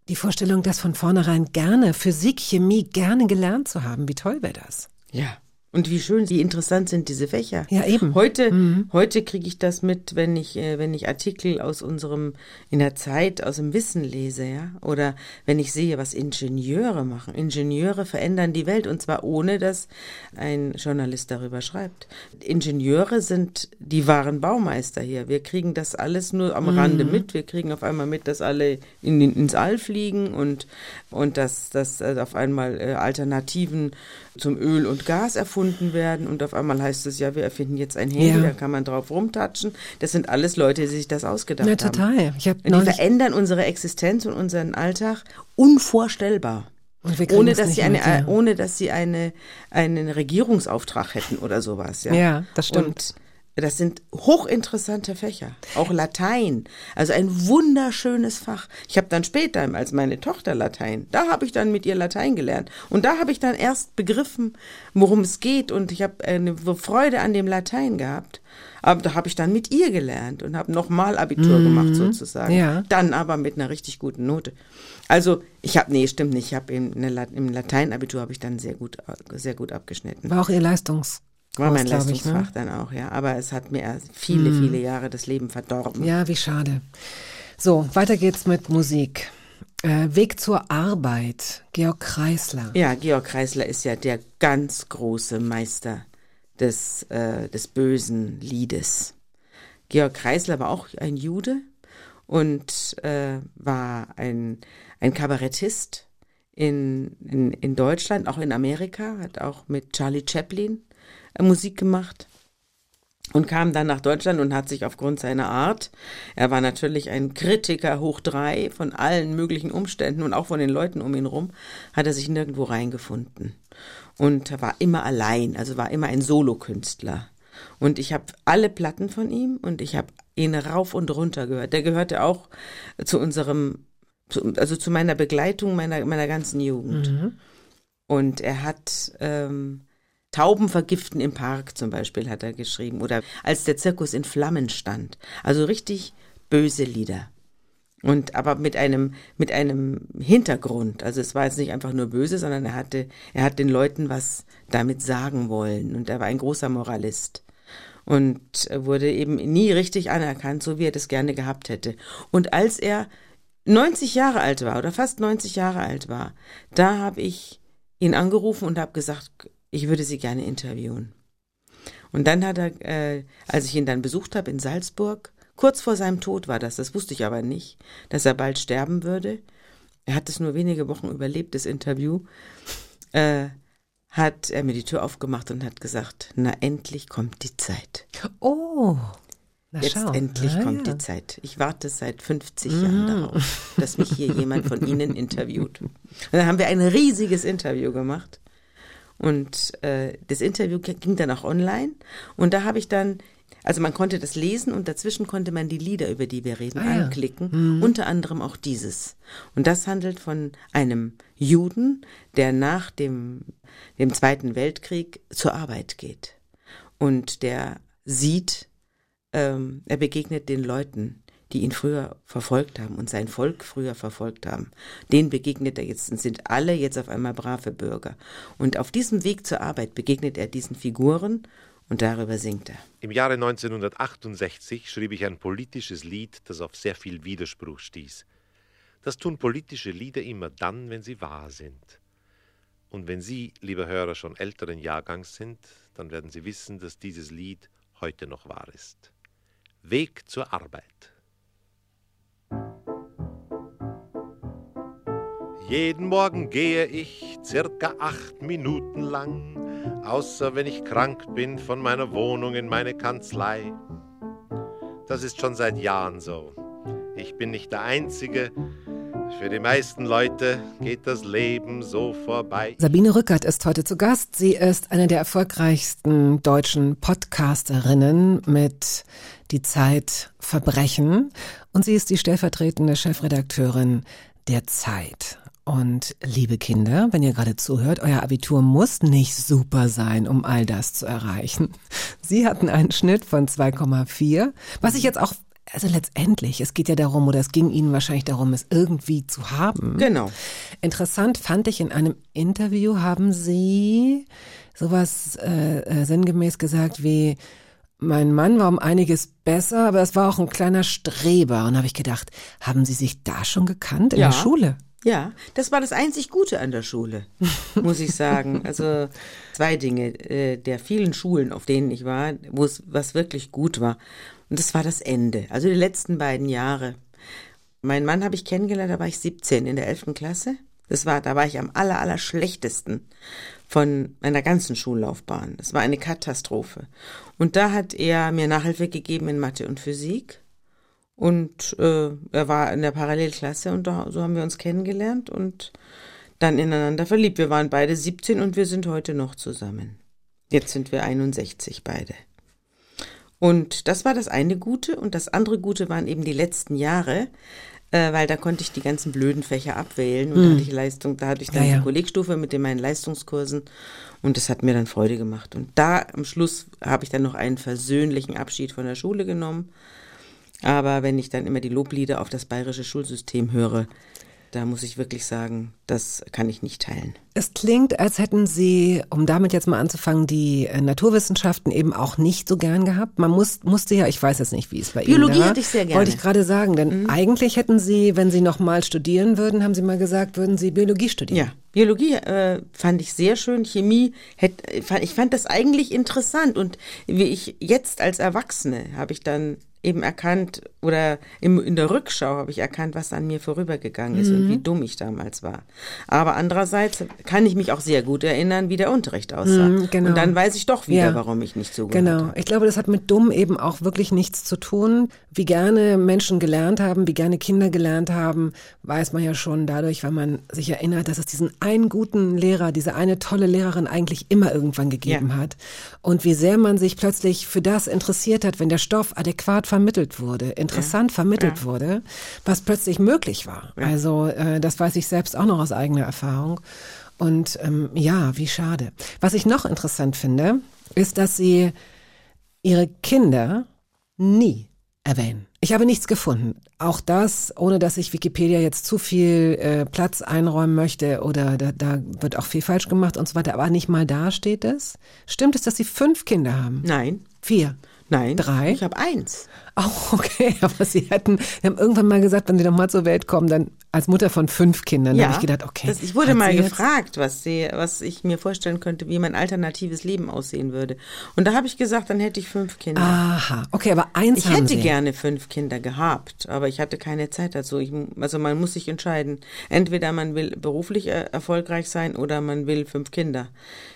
die Vorstellung, das von vornherein gerne, Physik, Chemie gerne gelernt zu haben, wie toll wäre das? Ja. Und wie schön, wie interessant sind diese Fächer. Ja, eben. Heute, heute kriege ich das mit, wenn ich, äh, wenn ich Artikel aus unserem, in der Zeit, aus dem Wissen lese, ja. Oder wenn ich sehe, was Ingenieure machen. Ingenieure verändern die Welt und zwar ohne, dass ein Journalist darüber schreibt. Ingenieure sind die wahren Baumeister hier. Wir kriegen das alles nur am Rande mit. Wir kriegen auf einmal mit, dass alle in, ins All fliegen und, und dass, dass äh, auf einmal äh, Alternativen zum Öl und Gas erfunden werden und auf einmal heißt es ja, wir erfinden jetzt ein Handy, Ja. da kann man drauf rumtatschen. Das sind alles Leute, die sich das ausgedacht haben. total. Ich hab Und die verändern unsere Existenz und unseren Alltag unvorstellbar. Ohne dass, sie eine, mit, ja. äh, ohne dass sie eine, einen Regierungsauftrag hätten oder sowas. Ja, Ja, das stimmt. Und das sind hochinteressante Fächer. Auch Latein. Also ein wunderschönes Fach. Ich habe dann später, als meine Tochter Latein, da habe ich dann mit ihr Latein gelernt. Und da habe ich dann erst begriffen, worum es geht. Und ich habe eine Freude an dem Latein gehabt. Aber da habe ich dann mit ihr gelernt und habe nochmal Abitur gemacht sozusagen. Mhm. Ja. Dann aber mit einer richtig guten Note. Also ich habe, nee, stimmt nicht. Ich habe im, Lateinabitur habe ich dann sehr gut, sehr gut abgeschnitten. war auch ihr Leistungs War mein glaub ich, ne? Leistungsfach dann auch, ja. Aber es hat mir viele, viele Jahre das Leben verdorben. Ja, wie schade. So, weiter geht's mit Musik. Äh, Weg zur Arbeit. Georg Kreisler. Ja, Georg Kreisler ist ja der ganz große Meister des, äh, des bösen Liedes. Georg Kreisler war auch ein Jude und äh, war ein, ein Kabarettist in, in, in Deutschland, auch in Amerika, hat auch mit Charlie Chaplin Musik gemacht und kam dann nach Deutschland und hat sich aufgrund seiner Art, er war natürlich ein Kritiker hoch drei von allen möglichen Umständen und auch von den Leuten um ihn rum, hat er sich nirgendwo reingefunden und war immer allein, also war immer ein Solokünstler. Und ich habe alle Platten von ihm und ich habe ihn rauf und runter gehört. Der gehörte auch zu unserem, zu, also zu meiner Begleitung meiner, meiner ganzen Jugend. Mhm. Und er hat ähm, Tauben vergiften im Park zum Beispiel hat er geschrieben. Oder als der Zirkus in Flammen stand. Also richtig böse Lieder. Und aber mit einem, mit einem Hintergrund. Also es war jetzt nicht einfach nur böse, sondern er hatte, er hat den Leuten was damit sagen wollen. Und er war ein großer Moralist. Und wurde eben nie richtig anerkannt, so wie er das gerne gehabt hätte. Und als er 90 Jahre alt war oder fast 90 Jahre alt war, da habe ich ihn angerufen und habe gesagt, ich würde Sie gerne interviewen. Und dann hat er, äh, als ich ihn dann besucht habe in Salzburg, kurz vor seinem Tod war das, das wusste ich aber nicht, dass er bald sterben würde. Er hat es nur wenige Wochen überlebt, das Interview. Äh, hat er mir die Tür aufgemacht und hat gesagt, na endlich kommt die Zeit. Oh. Na, Jetzt schau. endlich na, kommt ja. die Zeit. Ich warte seit 50 mhm. Jahren darauf, dass mich hier jemand von Ihnen interviewt. Und dann haben wir ein riesiges Interview gemacht. Und äh, das Interview ging dann auch online. Und da habe ich dann, also man konnte das lesen und dazwischen konnte man die Lieder, über die wir reden, ah, anklicken. Ja. Mhm. Unter anderem auch dieses. Und das handelt von einem Juden, der nach dem, dem Zweiten Weltkrieg zur Arbeit geht. Und der sieht, ähm, er begegnet den Leuten, die ihn früher verfolgt haben und sein Volk früher verfolgt haben. Den begegnet er jetzt und sind alle jetzt auf einmal brave Bürger. Und auf diesem Weg zur Arbeit begegnet er diesen Figuren und darüber singt er. Im Jahre 1968 schrieb ich ein politisches Lied, das auf sehr viel Widerspruch stieß. Das tun politische Lieder immer dann, wenn sie wahr sind. Und wenn Sie, lieber Hörer, schon älteren Jahrgangs sind, dann werden Sie wissen, dass dieses Lied heute noch wahr ist. Weg zur Arbeit. Jeden Morgen gehe ich circa acht Minuten lang, außer wenn ich krank bin, von meiner Wohnung in meine Kanzlei. Das ist schon seit Jahren so. Ich bin nicht der Einzige, für die meisten Leute geht das Leben so vorbei. Sabine Rückert ist heute zu Gast. Sie ist eine der erfolgreichsten deutschen Podcasterinnen mit Die Zeit Verbrechen und sie ist die stellvertretende Chefredakteurin der Zeit. Und liebe Kinder, wenn ihr gerade zuhört, euer Abitur muss nicht super sein, um all das zu erreichen. Sie hatten einen Schnitt von 2,4, was ich jetzt auch also letztendlich, es geht ja darum, oder es ging Ihnen wahrscheinlich darum, es irgendwie zu haben. Genau. Interessant fand ich in einem Interview haben Sie sowas äh, äh, sinngemäß gesagt wie, mein Mann war um einiges besser, aber es war auch ein kleiner Streber. Und habe ich gedacht, haben Sie sich da schon gekannt in ja. der Schule? Ja, das war das einzig Gute an der Schule, muss ich sagen. [laughs] Also zwei Dinge äh, der vielen Schulen, auf denen ich war, wo es was wirklich gut war. Und das war das Ende, also die letzten beiden Jahre. Mein Mann habe ich kennengelernt, da war ich 17 in der 11. Klasse. Das war, da war ich am aller, aller schlechtesten von meiner ganzen Schullaufbahn. Das war eine Katastrophe. Und da hat er mir Nachhilfe gegeben in Mathe und Physik. Und äh, er war in der Parallelklasse und da, so haben wir uns kennengelernt und dann ineinander verliebt. Wir waren beide 17 und wir sind heute noch zusammen. Jetzt sind wir 61 beide. Und das war das eine Gute. Und das andere Gute waren eben die letzten Jahre, äh, weil da konnte ich die ganzen blöden Fächer abwählen und hm. da hatte ich Leistung, da hatte ich dann ja, ja. die Kollegstufe mit den meinen Leistungskursen und das hat mir dann Freude gemacht. Und da am Schluss habe ich dann noch einen versöhnlichen Abschied von der Schule genommen aber wenn ich dann immer die Loblieder auf das bayerische Schulsystem höre, da muss ich wirklich sagen, das kann ich nicht teilen. Es klingt, als hätten Sie, um damit jetzt mal anzufangen, die äh, Naturwissenschaften eben auch nicht so gern gehabt. Man muss, musste ja, ich weiß jetzt nicht, wie es bei Biologie Ihnen war. hätte ich sehr gerne. Wollte ich gerade sagen, denn mhm. eigentlich hätten Sie, wenn Sie nochmal studieren würden, haben Sie mal gesagt, würden Sie Biologie studieren. Ja, Biologie äh, fand ich sehr schön. Chemie, hätte, ich fand das eigentlich interessant. Und wie ich jetzt als Erwachsene habe ich dann eben erkannt oder im, in der Rückschau habe ich erkannt, was an mir vorübergegangen ist und wie dumm ich damals war. Aber andererseits kann ich mich auch sehr gut erinnern, wie der Unterricht aussah. Mhm, genau. Und dann weiß ich doch wieder, Ja. warum ich nicht zugehört Genau. habe. Ich glaube, das hat mit dumm eben auch wirklich nichts zu tun. Wie gerne Menschen gelernt haben, wie gerne Kinder gelernt haben, weiß man ja schon dadurch, weil man sich erinnert, dass es diesen einen guten Lehrer, diese eine tolle Lehrerin eigentlich immer irgendwann gegeben Ja. hat. Und wie sehr man sich plötzlich für das interessiert hat, wenn der Stoff adäquat vermittelt wurde, interessant vermittelt wurde, was plötzlich möglich war. Also äh, das weiß ich selbst auch noch aus eigener Erfahrung. Und ähm, ja, wie schade. Was ich noch interessant finde, ist, dass sie ihre Kinder nie erwähnen. Ich habe nichts gefunden. Auch das, ohne dass ich Wikipedia jetzt zu viel äh, Platz einräumen möchte oder da, da wird auch viel falsch gemacht und so weiter, aber nicht mal da steht es. Stimmt es, dass sie fünf Kinder haben? Nein, Vier. nein. Drei? Ich habe eins. Oh, [laughs] okay, aber sie hätten, sie haben irgendwann mal gesagt, wenn sie nochmal zur Welt kommen, dann als Mutter von fünf Kindern, da habe ich gedacht, okay. Das, ich wurde mal gefragt, was, sie, was ich mir vorstellen könnte, wie mein alternatives Leben aussehen würde. Und da habe ich gesagt, dann hätte ich fünf Kinder. Aha, okay, aber eins Ich hätte sie. gerne fünf Kinder gehabt, aber ich hatte keine Zeit dazu. Ich, also man muss sich entscheiden. Entweder man will beruflich äh, erfolgreich sein oder man will fünf Kinder.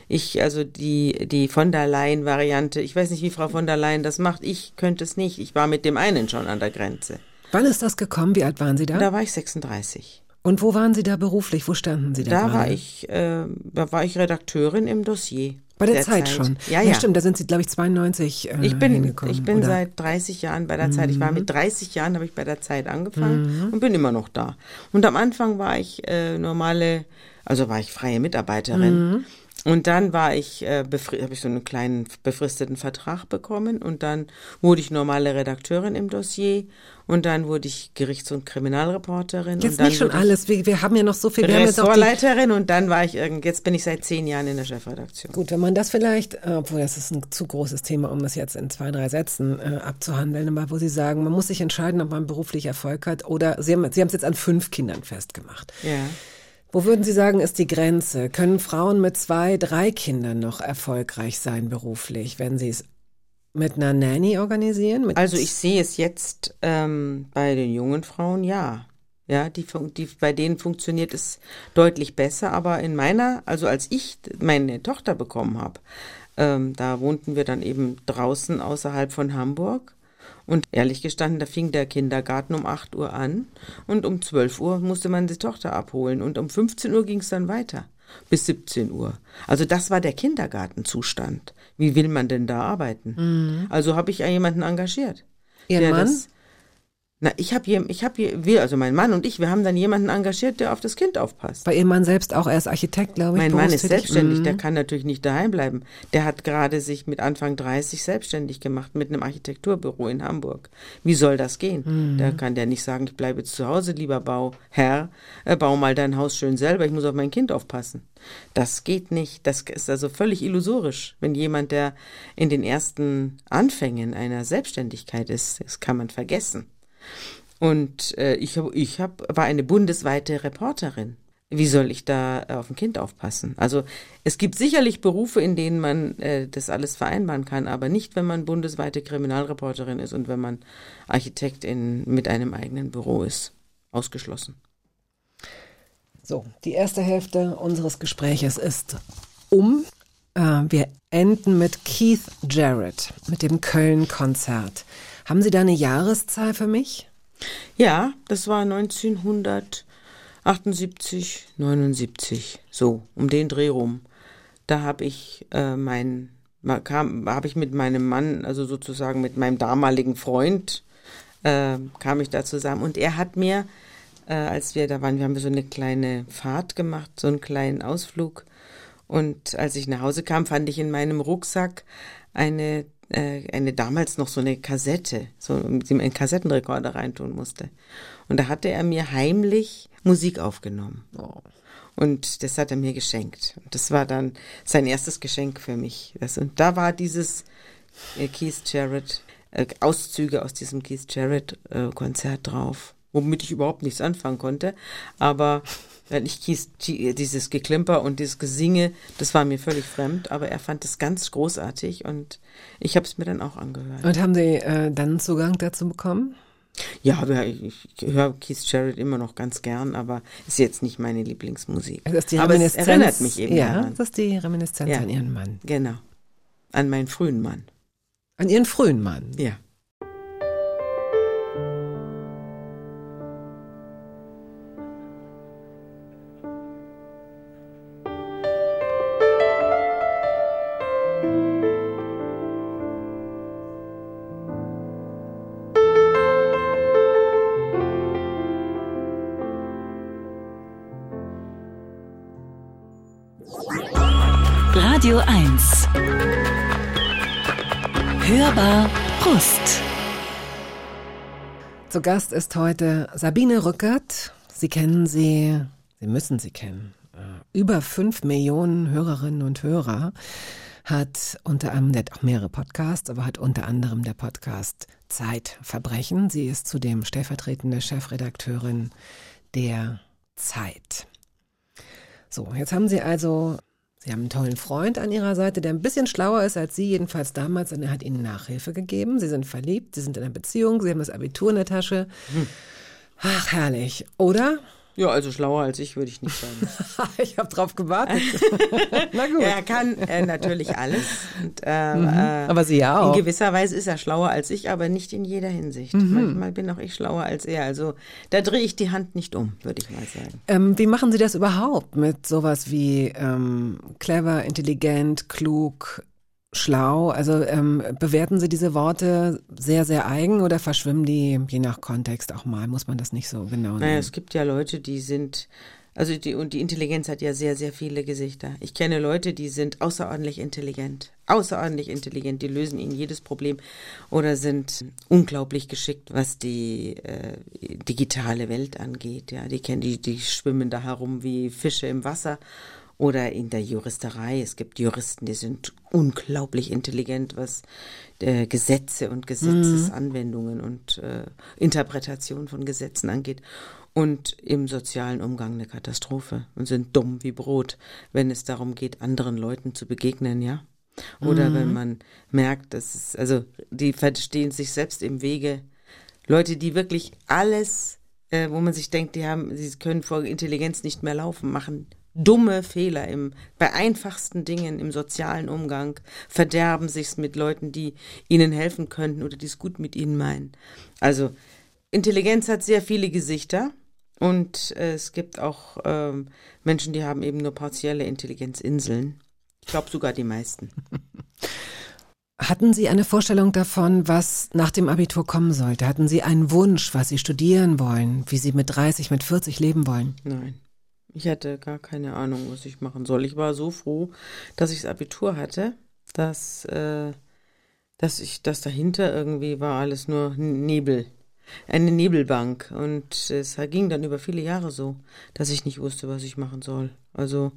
Ich, also die, die von der Leyen-Variante, ich weiß nicht, wie Frau von der Leyen das macht. Ich könnte es nicht. Ich war mit dem einen schon an der Grenze. Wann ist das gekommen? Wie alt waren Sie da? Da war ich 36. Und wo waren Sie da beruflich? Wo standen Sie da? Da gerade? war ich, äh, da war ich Redakteurin im Dossier. Bei der, Zeit, schon. Ja, ja. stimmt, da sind Sie, glaube ich, 92 äh, Ich bin, hingekommen. ich bin oder? Mhm. seit 30 Jahren bei der Zeit. Ich war mit 30 Jahren, habe ich bei der Zeit angefangen und bin immer noch da. Und am Anfang war ich äh, normale, also war ich freie Mitarbeiterin. Mhm. Und dann war ich, äh, habe ich so einen kleinen befristeten Vertrag bekommen und dann wurde ich normale Redakteurin im Dossier und dann wurde ich Gerichts- und Kriminalreporterin. Jetzt nicht schon alles. Wir, wir haben ja noch so viel. Ressortleiterin und dann war ich irgend, jetzt bin ich seit zehn Jahren in der Chefredaktion. Gut, wenn man das vielleicht, obwohl das ist ein zu großes Thema, um es jetzt in zwei, drei Sätzen äh, abzuhandeln, aber wo Sie sagen, man muss sich entscheiden, ob man beruflich Erfolg hat oder Sie haben Sie haben es jetzt an fünf Kindern festgemacht. Ja. Wo würden Sie sagen, ist die Grenze? Können Frauen mit zwei, drei Kindern noch erfolgreich sein beruflich, wenn sie es mit einer Nanny organisieren? Mit Also ich sehe es jetzt ähm, bei den jungen Frauen, ja. Ja, die, die, bei denen funktioniert es deutlich besser, aber in meiner, also als ich meine Tochter bekommen habe, ähm, da wohnten wir dann eben draußen außerhalb von Hamburg. Und ehrlich gestanden, da fing der Kindergarten um 8 Uhr an und um 12 Uhr musste man die Tochter abholen und um 15 Uhr ging es dann weiter bis 17 Uhr. Also das war der Kindergartenzustand. Wie will man denn da arbeiten? Also habe ich ja jemanden engagiert. Ihren der Mann? Das, na, ich habe hier, ich habe hier, wir, also mein Mann und ich, wir haben dann jemanden engagiert, der auf das Kind aufpasst. Bei Ihrem Mann selbst auch, er ist Architekt, glaube ich. Mein Mann ist selbstständig, Mhm. der kann natürlich nicht daheim bleiben. Der hat gerade sich mit Anfang 30 selbstständig gemacht mit einem Architekturbüro in Hamburg. Wie soll das gehen? Mhm. Da kann der nicht sagen, ich bleibe jetzt zu Hause, lieber Bauherr, äh, bau mal dein Haus schön selber, ich muss auf mein Kind aufpassen. Das geht nicht. Das ist also völlig illusorisch, wenn jemand, der in den ersten Anfängen einer Selbstständigkeit ist, das kann man vergessen. Und äh, ich, hab, ich hab, war eine bundesweite Reporterin. Wie soll ich da auf ein Kind aufpassen? Also es gibt sicherlich Berufe, in denen man äh, das alles vereinbaren kann, aber nicht, wenn man bundesweite Kriminalreporterin ist und wenn man Architektin mit einem eigenen Büro ist. Ausgeschlossen. So, die erste Hälfte unseres Gespräches ist um. Äh, wir enden mit Keith Jarrett, mit dem Köln-Konzert. Haben Sie da eine Jahreszahl für mich? Ja, das war 1978, 79, so um den Dreh rum. Da habe ich äh, mein, kam, habe ich mit meinem Mann, also sozusagen mit meinem damaligen Freund, äh, kam ich da zusammen und er hat mir, äh, als wir da waren, wir haben so eine kleine Fahrt gemacht, so einen kleinen Ausflug und als ich nach Hause kam, fand ich in meinem Rucksack eine, äh, eine damals noch so eine Kassette, so, die man einen Kassettenrekorder reintun musste. Und da hatte er mir heimlich Musik aufgenommen. Und das hat er mir geschenkt. Das war dann sein erstes Geschenk für mich. Das, und da war dieses äh, Keith Jarrett, äh, Auszüge aus diesem Keith Jarrett äh, Konzert drauf. Womit ich überhaupt nichts anfangen konnte. Aber ich kies, dieses Geklimper und dieses Gesinge, das war mir völlig fremd, aber er fand es ganz großartig und ich habe es mir dann auch angehört. Und haben Sie äh, dann Zugang dazu bekommen? Ja, aber ich, höre Keith Jarrett immer noch ganz gern, aber ist jetzt nicht meine Lieblingsmusik. Das ist die aber es erinnert mich eben ja, daran. das ist die Reminiszenz Ja. an Ihren Mann. Genau. An meinen frühen Mann. An Ihren frühen Mann. Ja. Gast ist heute Sabine Rückert. Sie kennen sie, Sie müssen sie kennen. Äh, Über fünf Millionen Hörerinnen und Hörer hat unter anderem, der hat auch mehrere Podcasts, aber hat unter anderem der Podcast Zeitverbrechen. Sie ist zudem stellvertretende Chefredakteurin der Zeit. So, jetzt haben Sie also, Sie haben einen tollen Freund an Ihrer Seite, der ein bisschen schlauer ist als Sie, jedenfalls damals, und er hat Ihnen Nachhilfe gegeben. Sie sind verliebt, Sie sind in einer Beziehung, Sie haben das Abitur in der Tasche. Ach, herrlich. Oder? Ja, also schlauer als ich würde ich nicht sagen. [laughs] ich habe drauf gewartet. [laughs] Na gut. er kann äh, natürlich alles. Und, äh, äh, Mhm. Aber Sie ja auch. In gewisser Weise ist er schlauer als ich, aber nicht in jeder Hinsicht. Mhm. Manchmal bin auch ich schlauer als er. Also da drehe ich die Hand nicht um, würde ich mal sagen. Ähm, wie machen Sie das überhaupt mit sowas wie ähm, clever, intelligent, klug, schlau? Also ähm, bewerten Sie diese Worte sehr, sehr eigen oder verschwimmen die je nach Kontext auch mal? Muss man das nicht so genau Naja, nehmen? es gibt ja Leute, die sind, also die, und die Intelligenz hat ja sehr, sehr viele Gesichter. Ich kenne Leute, die sind außerordentlich intelligent. Außerordentlich intelligent, die lösen ihnen jedes Problem oder sind unglaublich geschickt, was die äh, digitale Welt angeht. Ja, die kennen die, die schwimmen da herum wie Fische im Wasser oder in der Juristerei. Es gibt Juristen, die sind unglaublich intelligent, was äh, Gesetze und Gesetzesanwendungen und äh, Interpretation von Gesetzen angeht. Und im sozialen Umgang eine Katastrophe und sind dumm wie Brot, wenn es darum geht, anderen Leuten zu begegnen, ja. Oder wenn man merkt, dass es, also die verstehen sich selbst im Wege. Leute, die wirklich alles, äh, wo man sich denkt, die haben, sie können vor Intelligenz nicht mehr laufen, machen dumme Fehler im, bei einfachsten Dingen im sozialen Umgang, verderben sich's mit Leuten, die ihnen helfen könnten oder die es gut mit ihnen meinen. Also Intelligenz hat sehr viele Gesichter und äh, es gibt auch ähm, Menschen, die haben eben nur partielle Intelligenzinseln. Ich glaube sogar die meisten. [laughs] Hatten Sie eine Vorstellung davon, was nach dem Abitur kommen sollte? Hatten Sie einen Wunsch, was Sie studieren wollen, wie Sie mit 30, mit 40 leben wollen? Nein. Ich hatte gar keine Ahnung, was ich machen soll. Ich war so froh, dass ich das Abitur hatte, dass, äh, dass ich, dass dahinter irgendwie war alles nur Nebel. Eine Nebelbank. Und es ging dann über viele Jahre so, dass ich nicht wusste, was ich machen soll. Also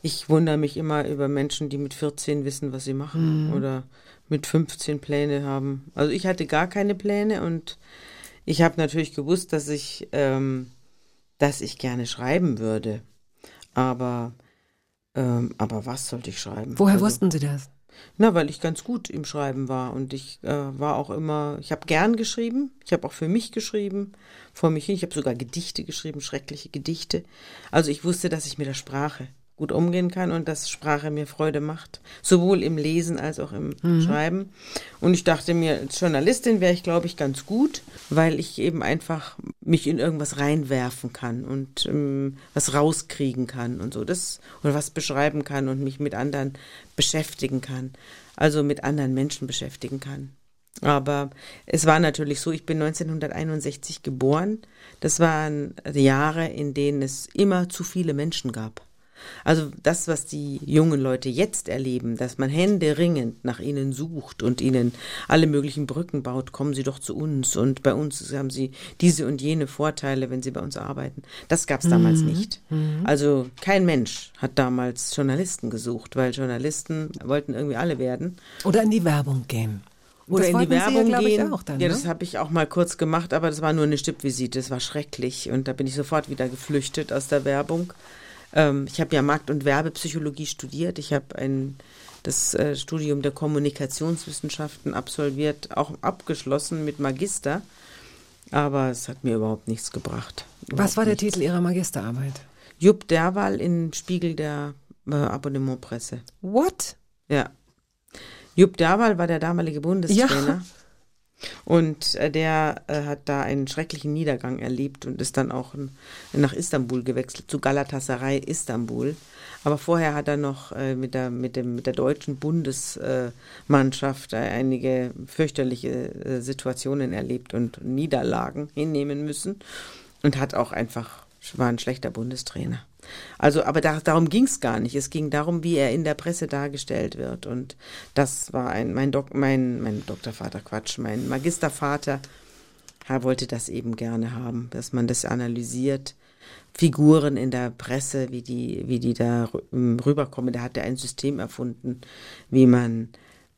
ich wundere mich immer über Menschen, die mit 14 wissen, was sie machen oder mit 15 Pläne haben. Also ich hatte gar keine Pläne und ich habe natürlich gewusst, dass ich ähm, dass ich gerne schreiben würde. Aber, ähm, aber was sollte ich schreiben? Woher Also, wussten Sie das? Na, weil ich ganz gut im Schreiben war und ich äh, war auch immer, ich habe gern geschrieben, ich habe auch für mich geschrieben, vor mich hin, ich habe sogar Gedichte geschrieben, schreckliche Gedichte. Also ich wusste, dass ich mit der Sprache gut umgehen kann und dass Sprache mir Freude macht, sowohl im Lesen als auch im Schreiben. Und ich dachte mir, als Journalistin wäre ich, glaube ich, ganz gut, weil ich eben einfach mich in irgendwas reinwerfen kann und ähm, was rauskriegen kann und so, das oder was beschreiben kann und mich mit anderen beschäftigen kann, also mit anderen Menschen beschäftigen kann. Aber es war natürlich so, ich bin 1961 geboren. Das waren Jahre, in denen es immer zu viele Menschen gab. Also das, was die jungen Leute jetzt erleben, dass man händeringend nach ihnen sucht und ihnen alle möglichen Brücken baut, kommen sie doch zu uns und bei uns haben sie diese und jene Vorteile, wenn sie bei uns arbeiten. Das gab es damals nicht. Also kein Mensch hat damals Journalisten gesucht, weil Journalisten wollten irgendwie alle werden. Oder in die Werbung gehen? Oder das in die ja, Werbung ich, gehen. auch dann, ja, ne? das habe ich auch mal kurz gemacht, aber das war nur eine Stippvisite. Das war schrecklich und da bin ich sofort wieder geflüchtet aus der Werbung. Ähm, ich habe ja Markt- und Werbepsychologie studiert. Ich habe ein das äh, Studium der Kommunikationswissenschaften absolviert, auch abgeschlossen mit Magister. Aber es hat mir überhaupt nichts gebracht. Was Überhaupt war der nichts. Titel Ihrer Magisterarbeit? Jupp Derwal in Spiegel der äh, Abonnementpresse. What? Ja. Jupp Derwal war der damalige Bundestrainer. Und äh, der äh, hat da einen schrecklichen Niedergang erlebt und ist dann auch nach Istanbul gewechselt, zu Galatasaray Istanbul. Aber vorher hat er noch äh, mit, der, mit, dem, mit der deutschen Bundesmannschaft einige fürchterliche Situationen erlebt und Niederlagen hinnehmen müssen und hat auch einfach, war ein schlechter Bundestrainer. Also, aber da, darum ging es gar nicht. Es ging darum, wie er in der Presse dargestellt wird. Und das war ein, mein, Dok, mein, mein Doktorvater, Quatsch, mein Magistervater, er wollte das eben gerne haben, dass man das analysiert. Figuren in der Presse, wie die, wie die da rü- rüberkommen. Da hat er ein System erfunden, wie man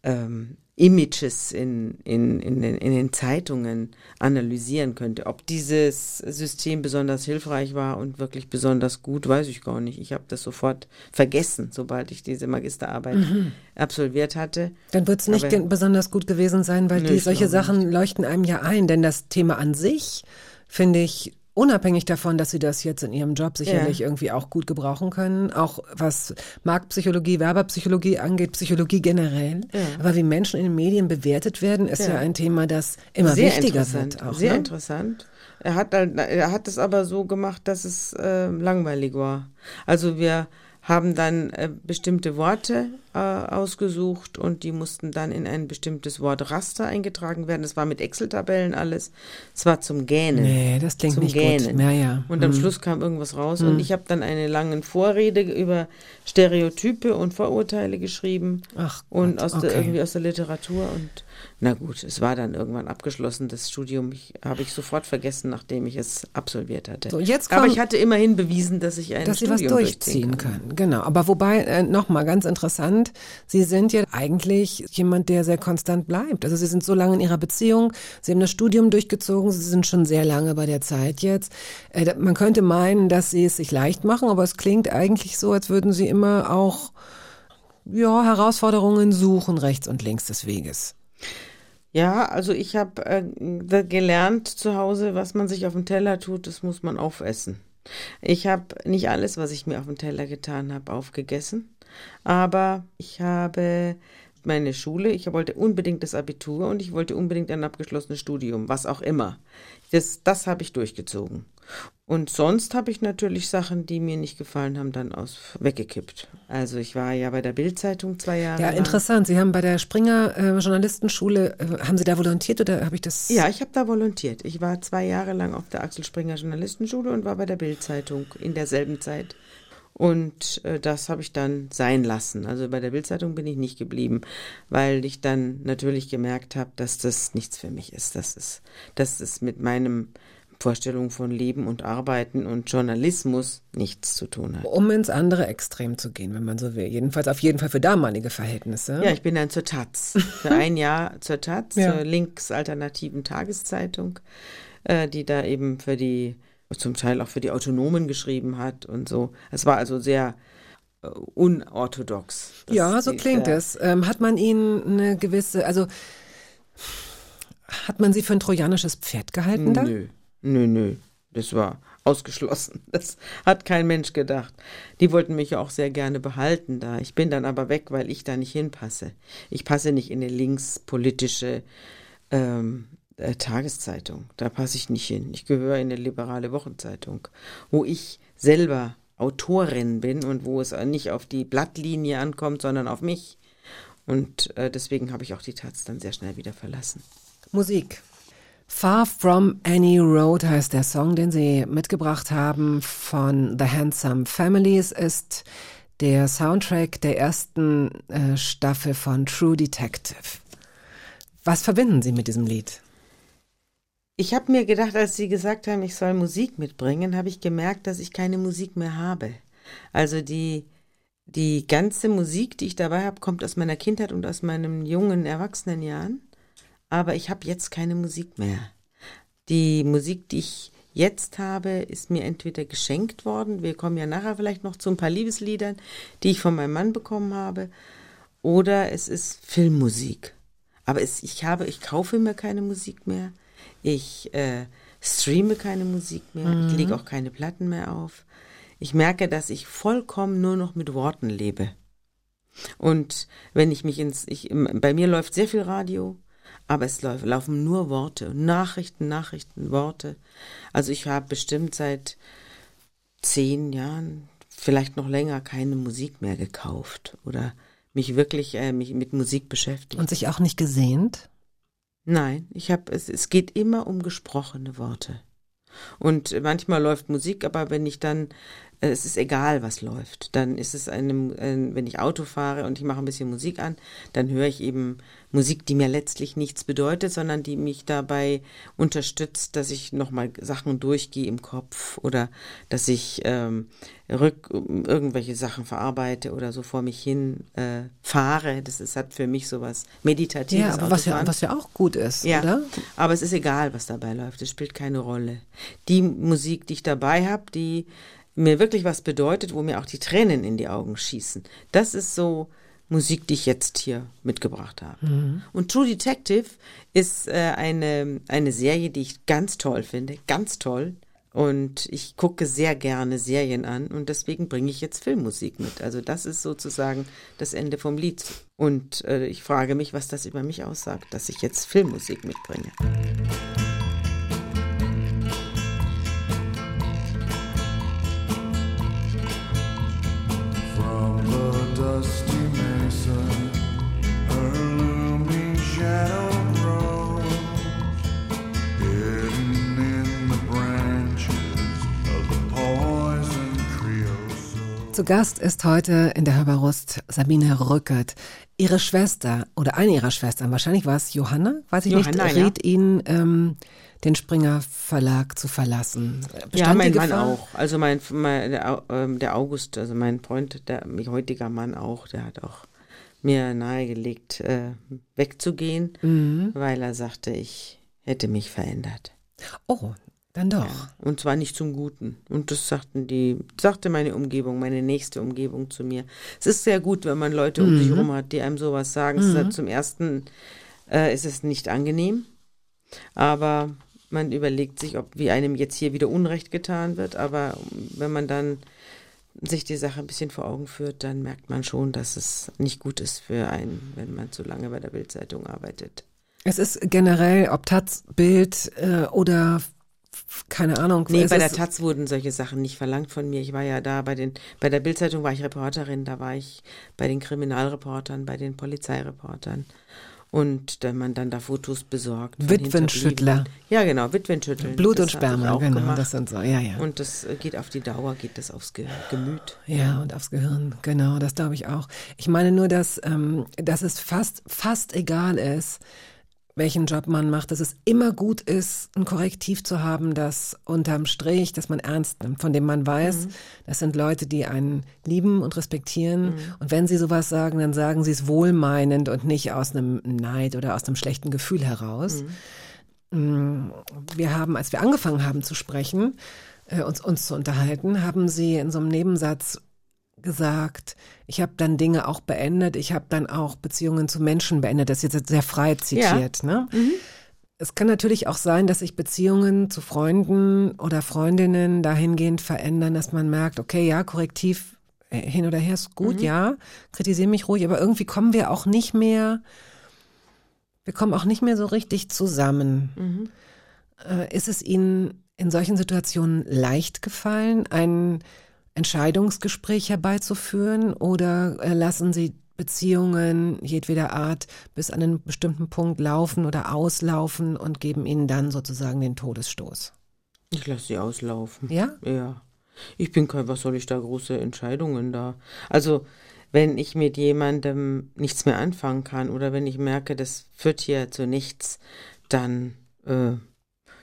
ähm, Images in, in, in, den, in den Zeitungen analysieren könnte. Ob dieses System besonders hilfreich war und wirklich besonders gut, weiß ich gar nicht. Ich habe das sofort vergessen, sobald ich diese Magisterarbeit absolviert hatte. Dann wird es nicht Aber- besonders gut gewesen sein, weil Nö, die solche Sachen leuchten einem ja ein. Denn das Thema an sich finde ich unabhängig davon, dass Sie das jetzt in Ihrem Job sicherlich Ja. irgendwie auch gut gebrauchen können, auch was Marktpsychologie, Werbepsychologie angeht, Psychologie generell. Ja. Aber wie Menschen in den Medien bewertet werden, ist ja, Ja. ein Thema, das immer sehr wichtiger wird. Auch, sehr ne? interessant. Er hat, halt- er hat es aber so gemacht, dass es äh, langweilig war. Also wir haben dann äh, bestimmte Worte äh, ausgesucht und die mussten dann in ein bestimmtes Wortraster eingetragen werden. Es war mit Excel-Tabellen alles. Es war zum Gähnen. Nee, das klingt zum nicht Gähnen. gut. Ja, ja. Und am Hm. Schluss kam irgendwas raus und ich habe dann eine lange Vorrede über Stereotype und Vorurteile geschrieben Ach und Gott, aus der, okay. irgendwie aus der Literatur und na gut, es war dann irgendwann abgeschlossen, das Studium ich, habe ich sofort vergessen, nachdem ich es absolviert hatte. So, jetzt Aber kommen- ich hatte immerhin bewiesen, dass ich ein dass sie Studium was durchziehen kann. können. Genau. Aber wobei, äh, nochmal ganz interessant, Sie sind ja eigentlich jemand, der sehr konstant bleibt. Also Sie sind so lange in Ihrer Beziehung, Sie haben das Studium durchgezogen, Sie sind schon sehr lange bei der Zeit jetzt. Äh, man könnte meinen, dass Sie es sich leicht machen, aber es klingt eigentlich so, als würden Sie immer auch ja, Herausforderungen suchen, rechts und links des Weges. Ja, also ich habe äh, gelernt zu Hause, was man sich auf den Teller tut, das muss man aufessen. Ich habe nicht alles, was ich mir auf den Teller getan habe, aufgegessen, aber ich habe meine Schule, ich wollte unbedingt das Abitur und ich wollte unbedingt ein abgeschlossenes Studium, was auch immer. Das, das habe ich durchgezogen. Und sonst habe ich natürlich Sachen, die mir nicht gefallen haben, dann aus weggekippt. Also ich war ja bei der Bildzeitung zwei Jahre. Ja, lang. interessant. Sie haben bei der Springer äh, Journalistenschule, äh, haben Sie da volontiert oder habe ich das? Ja, ich habe da volontiert. Ich war zwei Jahre lang auf der Axel Springer Journalistenschule und war bei der Bildzeitung in derselben Zeit. Und äh, das habe ich dann sein lassen. Also bei der Bildzeitung bin ich nicht geblieben, weil ich dann natürlich gemerkt habe, dass das nichts für mich ist. Das ist, dass es mit meinem Vorstellung von Leben und Arbeiten und Journalismus nichts zu tun hat. Um ins andere Extrem zu gehen, wenn man so will. Jedenfalls auf jeden Fall für damalige Verhältnisse. Ja, ich bin dann zur Taz. Für [laughs] ein Jahr zur Taz, Ja. zur linksalternativen Tageszeitung, äh, die da eben für die, zum Teil auch für die Autonomen geschrieben hat und so. Es war also sehr äh, unorthodox. Das Ja, so klingt es. Ähm, hat man ihn eine gewisse, also hat man sie für ein trojanisches Pferd gehalten da? Nö, nö, nö. Das war ausgeschlossen. [laughs] Das hat kein Mensch gedacht. Die wollten mich ja auch sehr gerne behalten da. Ich bin dann aber weg, weil ich da nicht hinpasse. Ich passe nicht in eine linkspolitische ähm, äh, Tageszeitung. Da passe ich nicht hin. Ich gehöre in eine liberale Wochenzeitung, wo ich selber Autorin bin und wo es nicht auf die Blattlinie ankommt, sondern auf mich. Und äh, deswegen habe ich auch die Taz dann sehr schnell wieder verlassen. Musik. Far From Any Road heißt der Song, den Sie mitgebracht haben von The Handsome Families, ist der Soundtrack der ersten äh, Staffel von True Detective. Was verbinden Sie mit diesem Lied? Ich habe mir gedacht, als Sie gesagt haben, ich soll Musik mitbringen, habe ich gemerkt, dass ich keine Musik mehr habe. Also die, die ganze Musik, die ich dabei habe, kommt aus meiner Kindheit und aus meinen jungen Erwachsenenjahren. Aber ich habe jetzt keine Musik mehr. Die Musik, die ich jetzt habe, ist mir entweder geschenkt worden. Wir kommen ja nachher vielleicht noch zu ein paar Liebesliedern, die ich von meinem Mann bekommen habe. Oder es ist Filmmusik. Aber es, ich habe, ich kaufe mir keine Musik mehr. Ich äh, streame keine Musik mehr. Mhm. Ich lege auch keine Platten mehr auf. Ich merke, dass ich vollkommen nur noch mit Worten lebe. Und wenn ich mich ins, ich, bei mir läuft sehr viel Radio, aber es laufen nur Worte, Nachrichten, Nachrichten, Worte. Also ich habe bestimmt seit zehn Jahren, vielleicht noch länger, keine Musik mehr gekauft oder mich wirklich äh, mich mit Musik beschäftigt. Und sich auch nicht gesehnt? Nein, ich habe es, es geht immer um gesprochene Worte. Und manchmal läuft Musik, aber wenn ich dann es ist egal, was läuft. Dann ist es einem, äh, wenn ich Auto fahre und ich mache ein bisschen Musik an, dann höre ich eben Musik, die mir letztlich nichts bedeutet, sondern die mich dabei unterstützt, dass ich nochmal Sachen durchgehe im Kopf oder dass ich ähm, rück, irgendwelche Sachen verarbeite oder so vor mich hin äh, fahre. Das ist, hat für mich sowas Meditatives. Ja, aber was ja, was ja auch gut ist, ja, oder? Aber es ist egal, was dabei läuft. Es spielt keine Rolle. Die Musik, die ich dabei habe, die mir wirklich was bedeutet, wo mir auch die Tränen in die Augen schießen. Das ist so Musik, die ich jetzt hier mitgebracht habe. Mhm. Und True Detective ist äh, eine, eine Serie, die ich ganz toll finde, ganz toll. Und ich gucke sehr gerne Serien an und deswegen bringe ich jetzt Filmmusik mit. Also das ist sozusagen das Ende vom Lied. Und äh, ich frage mich, was das über mich aussagt, dass ich jetzt Filmmusik mitbringe. Zu Gast ist heute in der Hörbarust Sabine Rückert. Ihre Schwester oder eine ihrer Schwestern, wahrscheinlich war es Johanna, weiß ich Johanna, nicht, rät ja. Ihnen, ähm, den Springer Verlag zu verlassen. Bestand ja, mein Mann auch. Also mein, mein der, ähm, der, August, also mein Freund, der mein heutiger Mann auch, der hat auch mir nahegelegt, äh, wegzugehen, mhm. weil er sagte, ich hätte mich verändert. Oh, dann doch. Ja, und zwar nicht zum Guten. Und das sagten die, sagte meine Umgebung, meine nächste Umgebung zu mir. Es ist sehr gut, wenn man Leute mhm. um sich herum hat, die einem sowas sagen. Mhm. Halt zum ersten äh, ist es nicht angenehm, aber man überlegt sich, ob wie einem jetzt hier wieder Unrecht getan wird. Aber wenn man dann sich die Sache ein bisschen vor Augen führt, dann merkt man schon, dass es nicht gut ist für einen, wenn man zu lange bei der Bildzeitung arbeitet. Es ist generell, ob Taz, Bild äh, oder keine Ahnung. Nee, bei der Taz wurden solche Sachen nicht verlangt von mir. Ich war ja da bei den, bei der Bildzeitung war ich Reporterin, da war ich bei den Kriminalreportern, bei den Polizeireportern. Und wenn man dann da Fotos besorgt. Witwenschüttler. Ja, genau, Witwenschütteln. Blut und Sperma, genau, gemacht. das sind so, ja, ja. Und das geht auf die Dauer, geht das aufs Ge Gemüt. Ja, und aufs Gehirn, genau, das glaube ich auch. Ich meine nur, dass, ähm, dass es fast, fast egal ist, welchen Job man macht, dass es immer gut ist, ein Korrektiv zu haben, das unterm Strich, dass man ernst nimmt, von dem man weiß, mhm. das sind Leute, die einen lieben und respektieren. Mhm. Und wenn sie sowas sagen, dann sagen sie es wohlmeinend und nicht aus einem Neid oder aus einem schlechten Gefühl heraus. Mhm. Mm, wir haben, als wir angefangen haben zu sprechen, äh, uns, uns zu unterhalten, haben sie in so einem Nebensatz gesagt, ich habe dann Dinge auch beendet, ich habe dann auch Beziehungen zu Menschen beendet, das ist jetzt sehr frei zitiert. Ja. Ne? Mhm. Es kann natürlich auch sein, dass sich Beziehungen zu Freunden oder Freundinnen dahingehend verändern, dass man merkt, okay, ja, korrektiv äh, hin oder her ist gut, mhm. ja, kritisiere mich ruhig, aber irgendwie kommen wir auch nicht mehr, wir kommen auch nicht mehr so richtig zusammen. Mhm. Äh, ist es Ihnen in solchen Situationen leicht gefallen, einen Entscheidungsgespräch herbeizuführen oder äh, lassen Sie Beziehungen jedweder Art bis an einen bestimmten Punkt laufen oder auslaufen und geben ihnen dann sozusagen den Todesstoß? Ich lasse sie auslaufen. Ja? Ja. Ich bin kein, was soll ich da große Entscheidungen da? Also, wenn ich mit jemandem nichts mehr anfangen kann oder wenn ich merke, das führt hier zu nichts, dann, äh,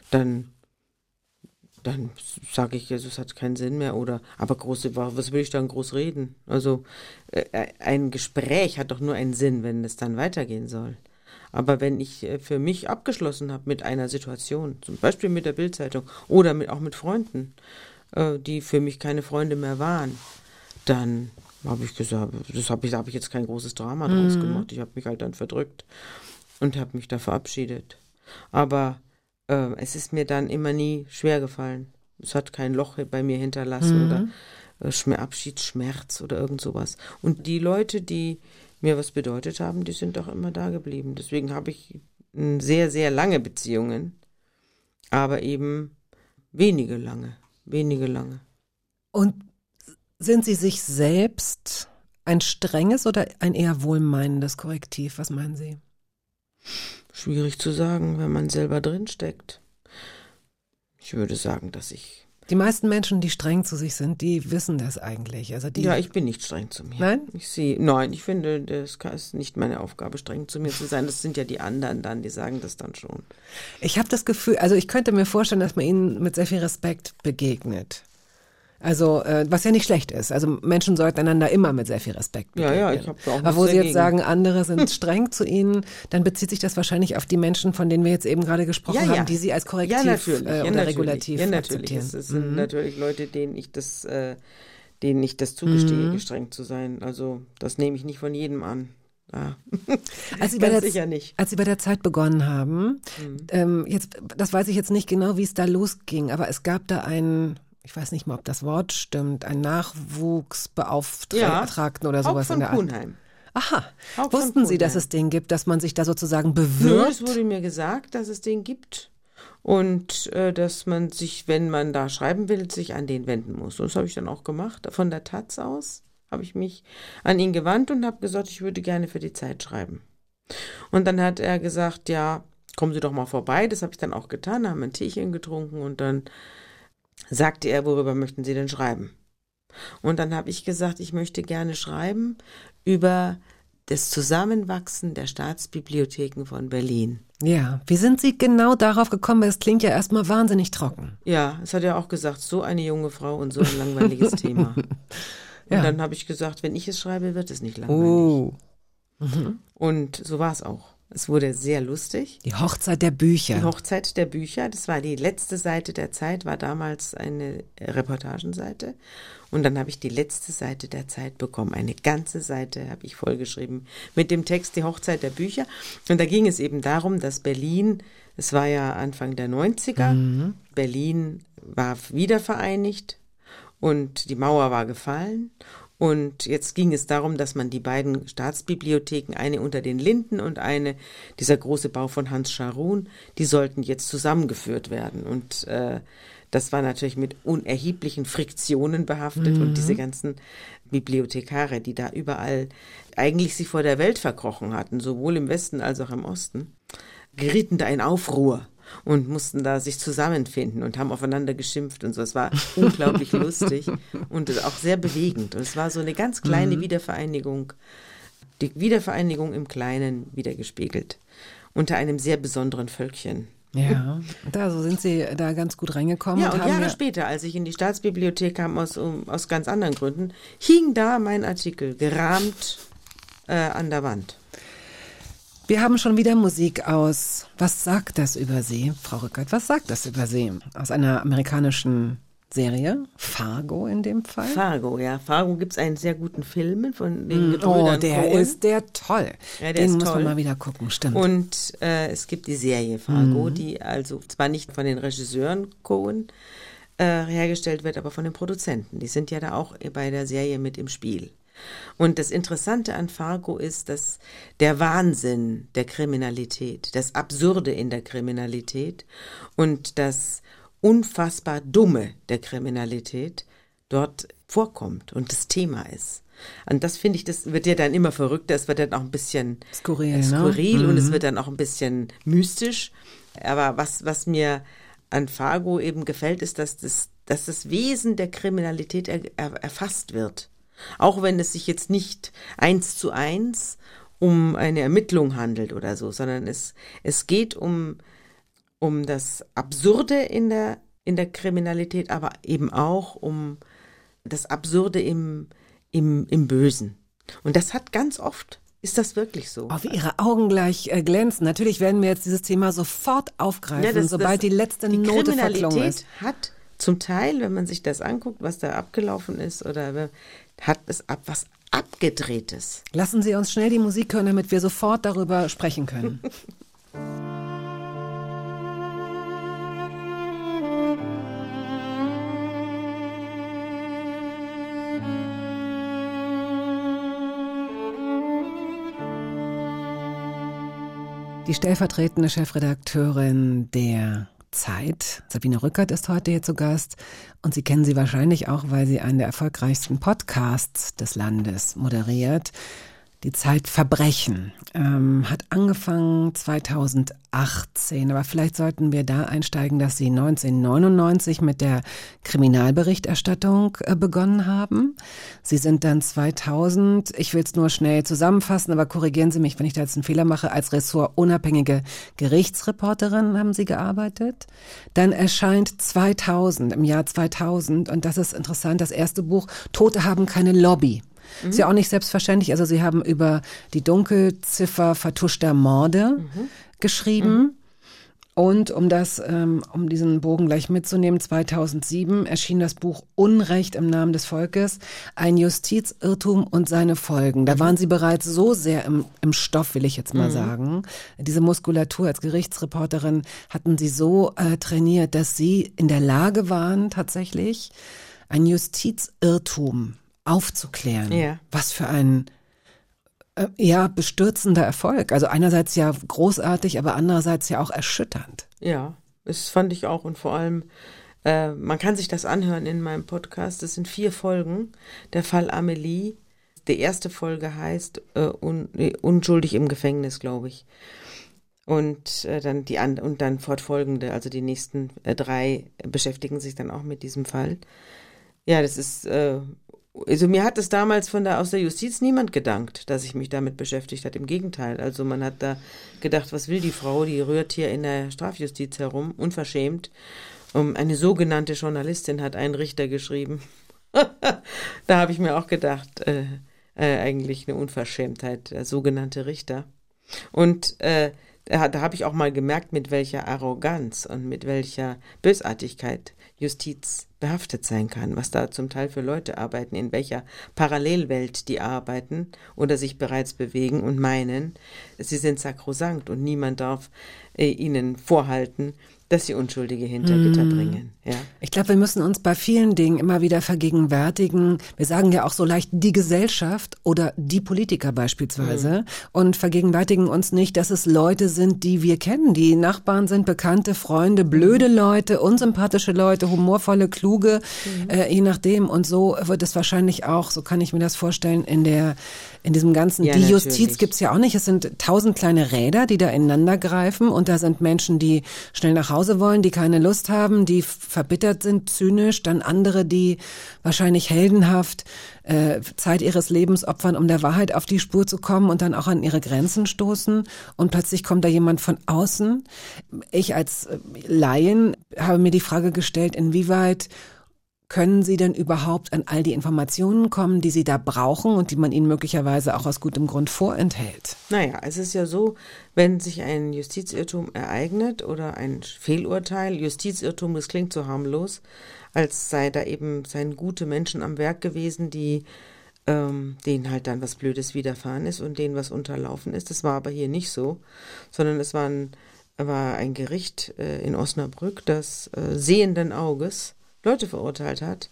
dann dann sage ich, es hat keinen Sinn mehr oder aber große was will ich dann groß reden? Also äh, ein Gespräch hat doch nur einen Sinn, wenn es dann weitergehen soll. Aber wenn ich äh, für mich abgeschlossen habe mit einer Situation, zum Beispiel mit der Bildzeitung oder mit, auch mit Freunden, äh, die für mich keine Freunde mehr waren, dann habe ich gesagt, das habe ich, da habe ich jetzt kein großes Drama draus gemacht. Ich habe mich halt dann verdrückt und habe mich da verabschiedet. Aber äh, es ist mir dann immer nie schwer gefallen. Es hat kein Loch bei mir hinterlassen oder äh, Schmer Abschiedsschmerz oder irgend sowas. Und die Leute, die mir was bedeutet haben, die sind auch immer da geblieben. Deswegen habe ich mm, sehr, sehr lange Beziehungen, aber eben wenige lange, wenige lange. Und sind Sie sich selbst ein strenges oder ein eher wohlmeinendes Korrektiv? Was meinen Sie? Schwierig zu sagen, wenn man selber drin steckt. Ich würde sagen, dass ich. Die meisten Menschen, die streng zu sich sind, die wissen das eigentlich. Also die, Ja, ich bin nicht streng zu mir. Nein? Ich sehe, nein, ich finde, das ist nicht meine Aufgabe, streng zu mir zu sein. Das sind ja die anderen dann, die sagen das dann schon. Ich habe das Gefühl, also ich könnte mir vorstellen, dass man ihnen mit sehr viel Respekt begegnet. Also, äh, was ja nicht schlecht ist. Also Menschen sollten einander immer mit sehr viel Respekt Ja, begegnen. ja, ich hab da auch Aber wo Sie jetzt dagegen. sagen, andere sind streng zu Ihnen, dann bezieht sich das wahrscheinlich auf die Menschen, von denen wir jetzt eben gerade gesprochen haben, die Sie als Korrektiv ja, äh, ja, oder natürlich, Regulativ Ja, natürlich. akzeptieren. Mhm. Es, sind natürlich Leute, denen ich das, äh, denen ich das zugestehe, Mhm. gestrengt zu sein. Also, das nehme ich nicht von jedem an. Ja. [laughs] Als Sie, der, sicher nicht. als Sie bei der Zeit begonnen haben, Mhm. ähm, jetzt, das weiß ich jetzt nicht genau, wie es da losging, aber es gab da einen, ich weiß nicht mal, ob das Wort stimmt, einen Nachwuchsbeauftragten oder Haug sowas von in der Art. Kuhnheim. Aha. Haug Wussten Sie, dass es den gibt, dass man sich da sozusagen Nö, bewirbt? es wurde mir gesagt, dass es den gibt. Und äh, dass man sich, wenn man da schreiben will, sich an den wenden muss. Und das habe ich dann auch gemacht. Von der Taz aus habe ich mich an ihn gewandt und habe gesagt, ich würde gerne für die Zeit schreiben. Und dann hat er gesagt, ja, kommen Sie doch mal vorbei. Das habe ich dann auch getan, haben ein Teechen getrunken und dann sagte er, worüber möchten Sie denn schreiben? Und dann habe ich gesagt, ich möchte gerne schreiben über das Zusammenwachsen der Staatsbibliotheken von Berlin. Ja. Wie sind Sie genau darauf gekommen? Es klingt ja erstmal wahnsinnig trocken. Ja, es hat er auch gesagt, so eine junge Frau und so ein langweiliges Thema. [laughs] Und Ja. dann habe ich gesagt, wenn ich es schreibe, wird es nicht langweilig. Oh. Und so war es auch. Es wurde sehr lustig. Die Hochzeit der Bücher. Die Hochzeit der Bücher, das war die letzte Seite der Zeit, war damals eine Reportagenseite. Und dann habe ich die letzte Seite der Zeit bekommen. Eine ganze Seite habe ich vollgeschrieben mit dem Text Die Hochzeit der Bücher. Und da ging es eben darum, dass Berlin, es war ja Anfang der 90er, Berlin war wiedervereinigt und die Mauer war gefallen. Und jetzt ging es darum, dass man die beiden Staatsbibliotheken, eine unter den Linden und eine, dieser große Bau von Hans Scharun, die sollten jetzt zusammengeführt werden. Und äh, das war natürlich mit unerheblichen Friktionen behaftet und diese ganzen Bibliothekare, die da überall eigentlich sich vor der Welt verkrochen hatten, sowohl im Westen als auch im Osten, gerieten da in Aufruhr und mussten da sich zusammenfinden und haben aufeinander geschimpft und so. Es war unglaublich [laughs] lustig und auch sehr bewegend. Und es war so eine ganz kleine Wiedervereinigung, die Wiedervereinigung im Kleinen wiedergespiegelt. Unter einem sehr besonderen Völkchen. Ja. Da so sind Sie da ganz gut reingekommen. Ja, und haben Jahre ja, später, als ich in die Staatsbibliothek kam, aus, um, aus ganz anderen Gründen, hing da mein Artikel gerahmt äh, an der Wand. Wir haben schon wieder Musik aus. Was sagt das über Sie, Frau Rückert? Was sagt das über Sie? Aus einer amerikanischen Serie, Fargo in dem Fall. Fargo, ja. Fargo gibt es einen sehr guten Film von den oh, Gebrüdern der Coen. ist der toll. Ja, der Den ist muss toll. man mal wieder gucken, stimmt. Und äh, es gibt die Serie Fargo, Mhm. die also zwar nicht von den Regisseuren Cohen äh, hergestellt wird, aber von den Produzenten. Die sind ja da auch bei der Serie mit im Spiel. Und das Interessante an Fargo ist, dass der Wahnsinn der Kriminalität, das Absurde in der Kriminalität und das unfassbar Dumme der Kriminalität dort vorkommt und das Thema ist. Und das finde ich, das wird ja dann immer verrückter, es wird dann auch ein bisschen Skurril, äh, ne? skurril und es wird dann auch ein bisschen mystisch. Aber was, was mir an Fargo eben gefällt, ist, dass das, dass das Wesen der Kriminalität er, er, erfasst wird. Auch wenn es sich jetzt nicht eins zu eins um eine Ermittlung handelt oder so, sondern es, es geht um, um das Absurde in der, in der Kriminalität, aber eben auch um das Absurde im, im, im Bösen. Und das hat ganz oft Ist das wirklich so? Wie Ihre Augen gleich äh, glänzen. Natürlich werden wir jetzt dieses Thema sofort aufgreifen, Ja, das- sobald das- die letzte die Note verklungen Kriminalität ist. hat zum Teil, wenn man sich das anguckt, was da abgelaufen ist, oder hat es ab, was abgedrehtes. Lassen Sie uns schnell die Musik hören, damit wir sofort darüber sprechen können. [laughs] Die stellvertretende Chefredakteurin der Zeit, Sabine Rückert, ist heute hier zu Gast. Und Sie kennen sie wahrscheinlich auch, weil sie einen der erfolgreichsten Podcasts des Landes moderiert. Die Zeit Verbrechen ähm, hat angefangen 2018, aber vielleicht sollten wir da einsteigen, dass Sie 1999 mit der Kriminalberichterstattung äh, begonnen haben. Sie sind dann 2000, ich will es nur schnell zusammenfassen, aber korrigieren Sie mich, wenn ich da jetzt einen Fehler mache, als ressortunabhängige Gerichtsreporterin haben Sie gearbeitet. Dann erscheint 2000, im Jahr 2000, und das ist interessant, das erste Buch Tote haben keine Lobby. Ist ja auch nicht selbstverständlich. Also Sie haben über die Dunkelziffer vertuschter Morde geschrieben. Und um das, ähm, um diesen Bogen gleich mitzunehmen, 2007 erschien das Buch Unrecht im Namen des Volkes, ein Justizirrtum und seine Folgen. Da waren Sie bereits so sehr im, im Stoff, will ich jetzt mal sagen. Diese Muskulatur als Gerichtsreporterin hatten Sie so äh, trainiert, dass Sie in der Lage waren, tatsächlich ein Justizirrtum aufzuklären. Ja. Was für ein äh, ja bestürzender Erfolg. Also einerseits ja großartig, aber andererseits ja auch erschütternd. Ja, das fand ich auch und vor allem, äh, man kann sich das anhören in meinem Podcast. Das sind vier Folgen. Der Fall Amelie. Die erste Folge heißt äh, un, nee, Unschuldig im Gefängnis, glaube ich. Und äh, dann die an, und dann fortfolgende, also die nächsten äh, drei beschäftigen sich dann auch mit diesem Fall. Ja, das ist, äh, also mir hat es damals von der, aus der Justiz niemand gedankt, dass ich mich damit beschäftigt hat. Im Gegenteil. Also man hat da gedacht, was will die Frau? Die rührt hier in der Strafjustiz herum, unverschämt. Um, eine sogenannte Journalistin hat einen Richter geschrieben. [laughs] da habe ich mir auch gedacht, äh, äh, eigentlich eine Unverschämtheit, der sogenannte Richter. Und äh, da, da habe ich auch mal gemerkt, mit welcher Arroganz und mit welcher Bösartigkeit Justiz behaftet sein kann, was da zum Teil für Leute arbeiten, in welcher Parallelwelt die arbeiten oder sich bereits bewegen und meinen, sie sind sakrosankt und niemand darf äh, ihnen vorhalten, dass sie Unschuldige hinter Gitter bringen. Ja. Ich glaube, wir müssen uns bei vielen Dingen immer wieder vergegenwärtigen. Wir sagen ja auch so leicht die Gesellschaft oder die Politiker beispielsweise und vergegenwärtigen uns nicht, dass es Leute sind, die wir kennen. Die Nachbarn sind bekannte Freunde, blöde Leute, unsympathische Leute, humorvolle, kluge, äh, je nachdem. Und so wird es wahrscheinlich auch, so kann ich mir das vorstellen, in der in diesem ganzen, Ja, die Justiz natürlich. gibt's ja auch nicht. Es sind tausend kleine Räder, die da ineinander greifen und da sind Menschen, die schnell nach Hause wollen, die keine Lust haben, die verbittert sind, zynisch, dann andere, die wahrscheinlich heldenhaft äh, Zeit ihres Lebens opfern, um der Wahrheit auf die Spur zu kommen und dann auch an ihre Grenzen stoßen und plötzlich kommt da jemand von außen. Ich als äh, Laien habe mir die Frage gestellt, inwieweit können Sie denn überhaupt an all die Informationen kommen, die Sie da brauchen und die man Ihnen möglicherweise auch aus gutem Grund vorenthält? Naja, es ist ja so, wenn sich ein Justizirrtum ereignet oder ein Fehlurteil, Justizirrtum, das klingt so harmlos, als sei da eben seien gute Menschen am Werk gewesen, die ähm, denen halt dann was Blödes widerfahren ist und denen was unterlaufen ist. Das war aber hier nicht so, sondern es war ein, war ein Gericht äh, in Osnabrück, das äh, sehenden Auges Leute verurteilt hat,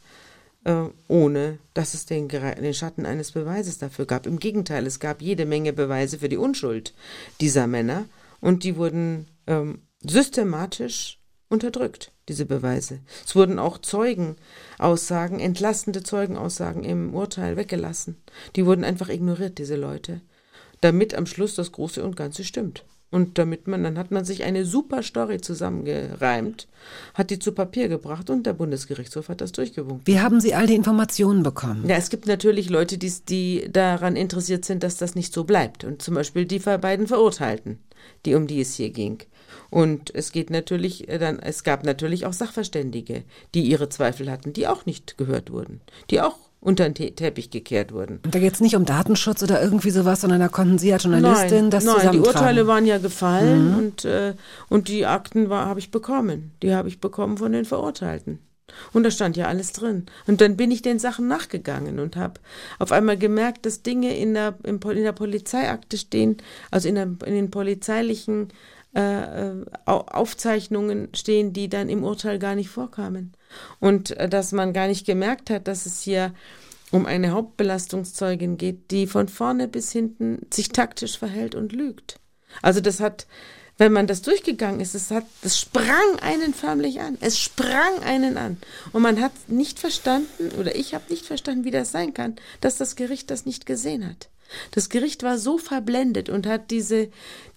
äh, ohne dass es den, den Schatten eines Beweises dafür gab. Im Gegenteil, es gab jede Menge Beweise für die Unschuld dieser Männer und die wurden ähm, systematisch unterdrückt, diese Beweise. Es wurden auch Zeugenaussagen, entlastende Zeugenaussagen im Urteil weggelassen. Die wurden einfach ignoriert, diese Leute, damit am Schluss das Große und Ganze stimmt. Und damit man, dann hat man sich eine super Story zusammengereimt, hat die zu Papier gebracht und der Bundesgerichtshof hat das durchgewunken. Wie haben Sie all die Informationen bekommen? Ja, es gibt natürlich Leute, die, die daran interessiert sind, dass das nicht so bleibt. Und zum Beispiel die beiden Verurteilten, die um die es hier ging. Und es geht natürlich äh, dann, es gab natürlich auch Sachverständige, die ihre Zweifel hatten, die auch nicht gehört wurden, die auch unter den Te Teppich gekehrt wurden. Und da geht es nicht um Datenschutz oder irgendwie sowas, sondern da konnten Sie als Journalistin nein, das nein, die zusammentragen. Urteile waren ja gefallen und, äh, und die Akten habe ich bekommen. Die habe ich bekommen von den Verurteilten. Und da stand ja alles drin. Und dann bin ich den Sachen nachgegangen und habe auf einmal gemerkt, dass Dinge in der, in der Polizeiakte stehen, also in, der, in den polizeilichen äh, Aufzeichnungen stehen, die dann im Urteil gar nicht vorkamen. Und äh, dass man gar nicht gemerkt hat, dass es hier um eine Hauptbelastungszeugin geht, die von vorne bis hinten sich taktisch verhält und lügt. Also das hat wenn man das durchgegangen ist, es hat, es sprang einen förmlich an. Es sprang einen an. Und man hat nicht verstanden, oder ich habe nicht verstanden, wie das sein kann, dass das Gericht das nicht gesehen hat. Das Gericht war so verblendet und hat diese,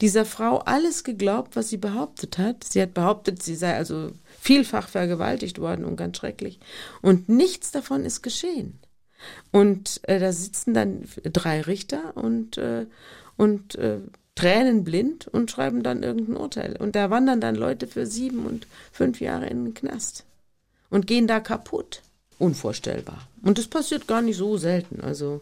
dieser Frau alles geglaubt, was sie behauptet hat. Sie hat behauptet, sie sei also vielfach vergewaltigt worden und ganz schrecklich. Und nichts davon ist geschehen. Und äh, da sitzen dann drei Richter und, äh, und äh, tränenblind und schreiben dann irgendein Urteil. Und da wandern dann Leute für sieben und fünf Jahre in den Knast und gehen da kaputt. Unvorstellbar. Und das passiert gar nicht so selten. Also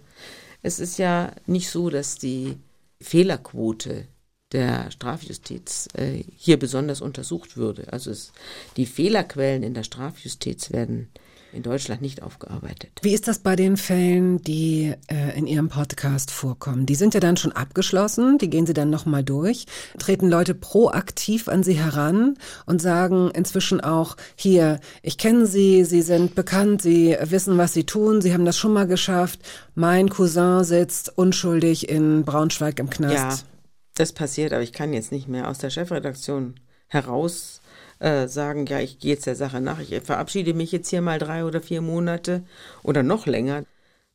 es ist ja nicht so, dass die Fehlerquote der Strafjustiz äh, hier besonders untersucht würde. Also es, die Fehlerquellen in der Strafjustiz werden in Deutschland nicht aufgearbeitet. Wie ist das bei den Fällen, die äh, in Ihrem Podcast vorkommen? Die sind ja dann schon abgeschlossen, die gehen Sie dann nochmal durch. Treten Leute proaktiv an Sie heran und sagen inzwischen auch, hier, ich kenne Sie, Sie sind bekannt, Sie wissen, was Sie tun, Sie haben das schon mal geschafft. Mein Cousin sitzt unschuldig in Braunschweig im Knast. Ja, das passiert, aber ich kann jetzt nicht mehr aus der Chefredaktion heraus äh, sagen, ja, ich gehe jetzt der Sache nach, ich verabschiede mich jetzt hier mal drei oder vier Monate oder noch länger.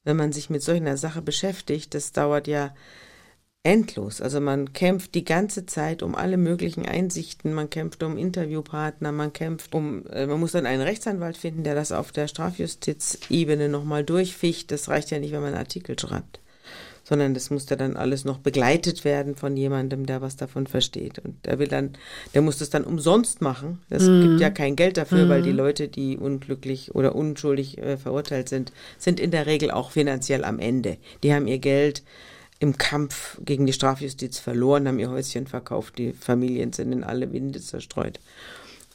Wenn man sich mit solch einer Sache beschäftigt, das dauert ja endlos. Also man kämpft die ganze Zeit um alle möglichen Einsichten, man kämpft um Interviewpartner, man kämpft um, äh, man muss dann einen Rechtsanwalt finden, der das auf der Strafjustizebene nochmal durchficht. Das reicht ja nicht, wenn man einen Artikel schreibt sondern das muss dann alles noch begleitet werden von jemandem, der was davon versteht. Und der will dann, der muss das dann umsonst machen. Es mm. gibt ja kein Geld dafür, mm. weil die mhm. Leute, die unglücklich oder unschuldig äh, verurteilt sind, sind in der Regel auch finanziell am Ende. Die haben ihr Geld im Kampf gegen die Strafjustiz verloren, haben ihr Häuschen verkauft, die Familien sind in alle Winde zerstreut.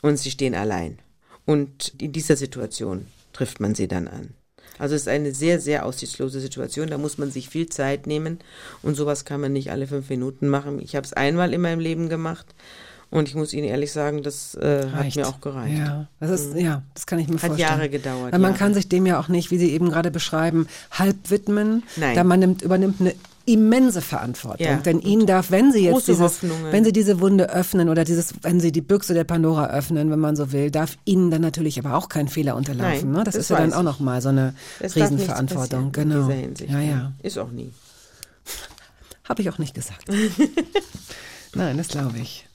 Und sie stehen allein. Und in dieser Situation trifft man sie dann an. Also es ist eine sehr, sehr aussichtslose Situation. Da muss man sich viel Zeit nehmen und sowas kann man nicht alle fünf Minuten machen. Ich habe es einmal in meinem Leben gemacht. Und ich muss Ihnen ehrlich sagen, das äh, hat mir auch gereicht. Ja, das ist, mhm. ja, das kann ich mir hat vorstellen. Hat Jahre gedauert. Weil man Jahre. kann sich dem ja auch nicht, wie Sie eben gerade beschreiben, halb widmen. Nein. Da man nimmt, übernimmt eine immense Verantwortung. Ja. Denn Ihnen darf, wenn Sie jetzt dieses, wenn Sie diese Wunde öffnen oder dieses, wenn Sie die Büchse der Pandora öffnen, wenn man so will, darf Ihnen dann natürlich aber auch kein Fehler unterlaufen. Nein, ne? Das, das ist ja dann auch nochmal so eine das Riesenverantwortung. Genau. Ja, ja. Ist auch nie. [laughs] Habe ich auch nicht gesagt. [laughs] Nein, das glaube ich.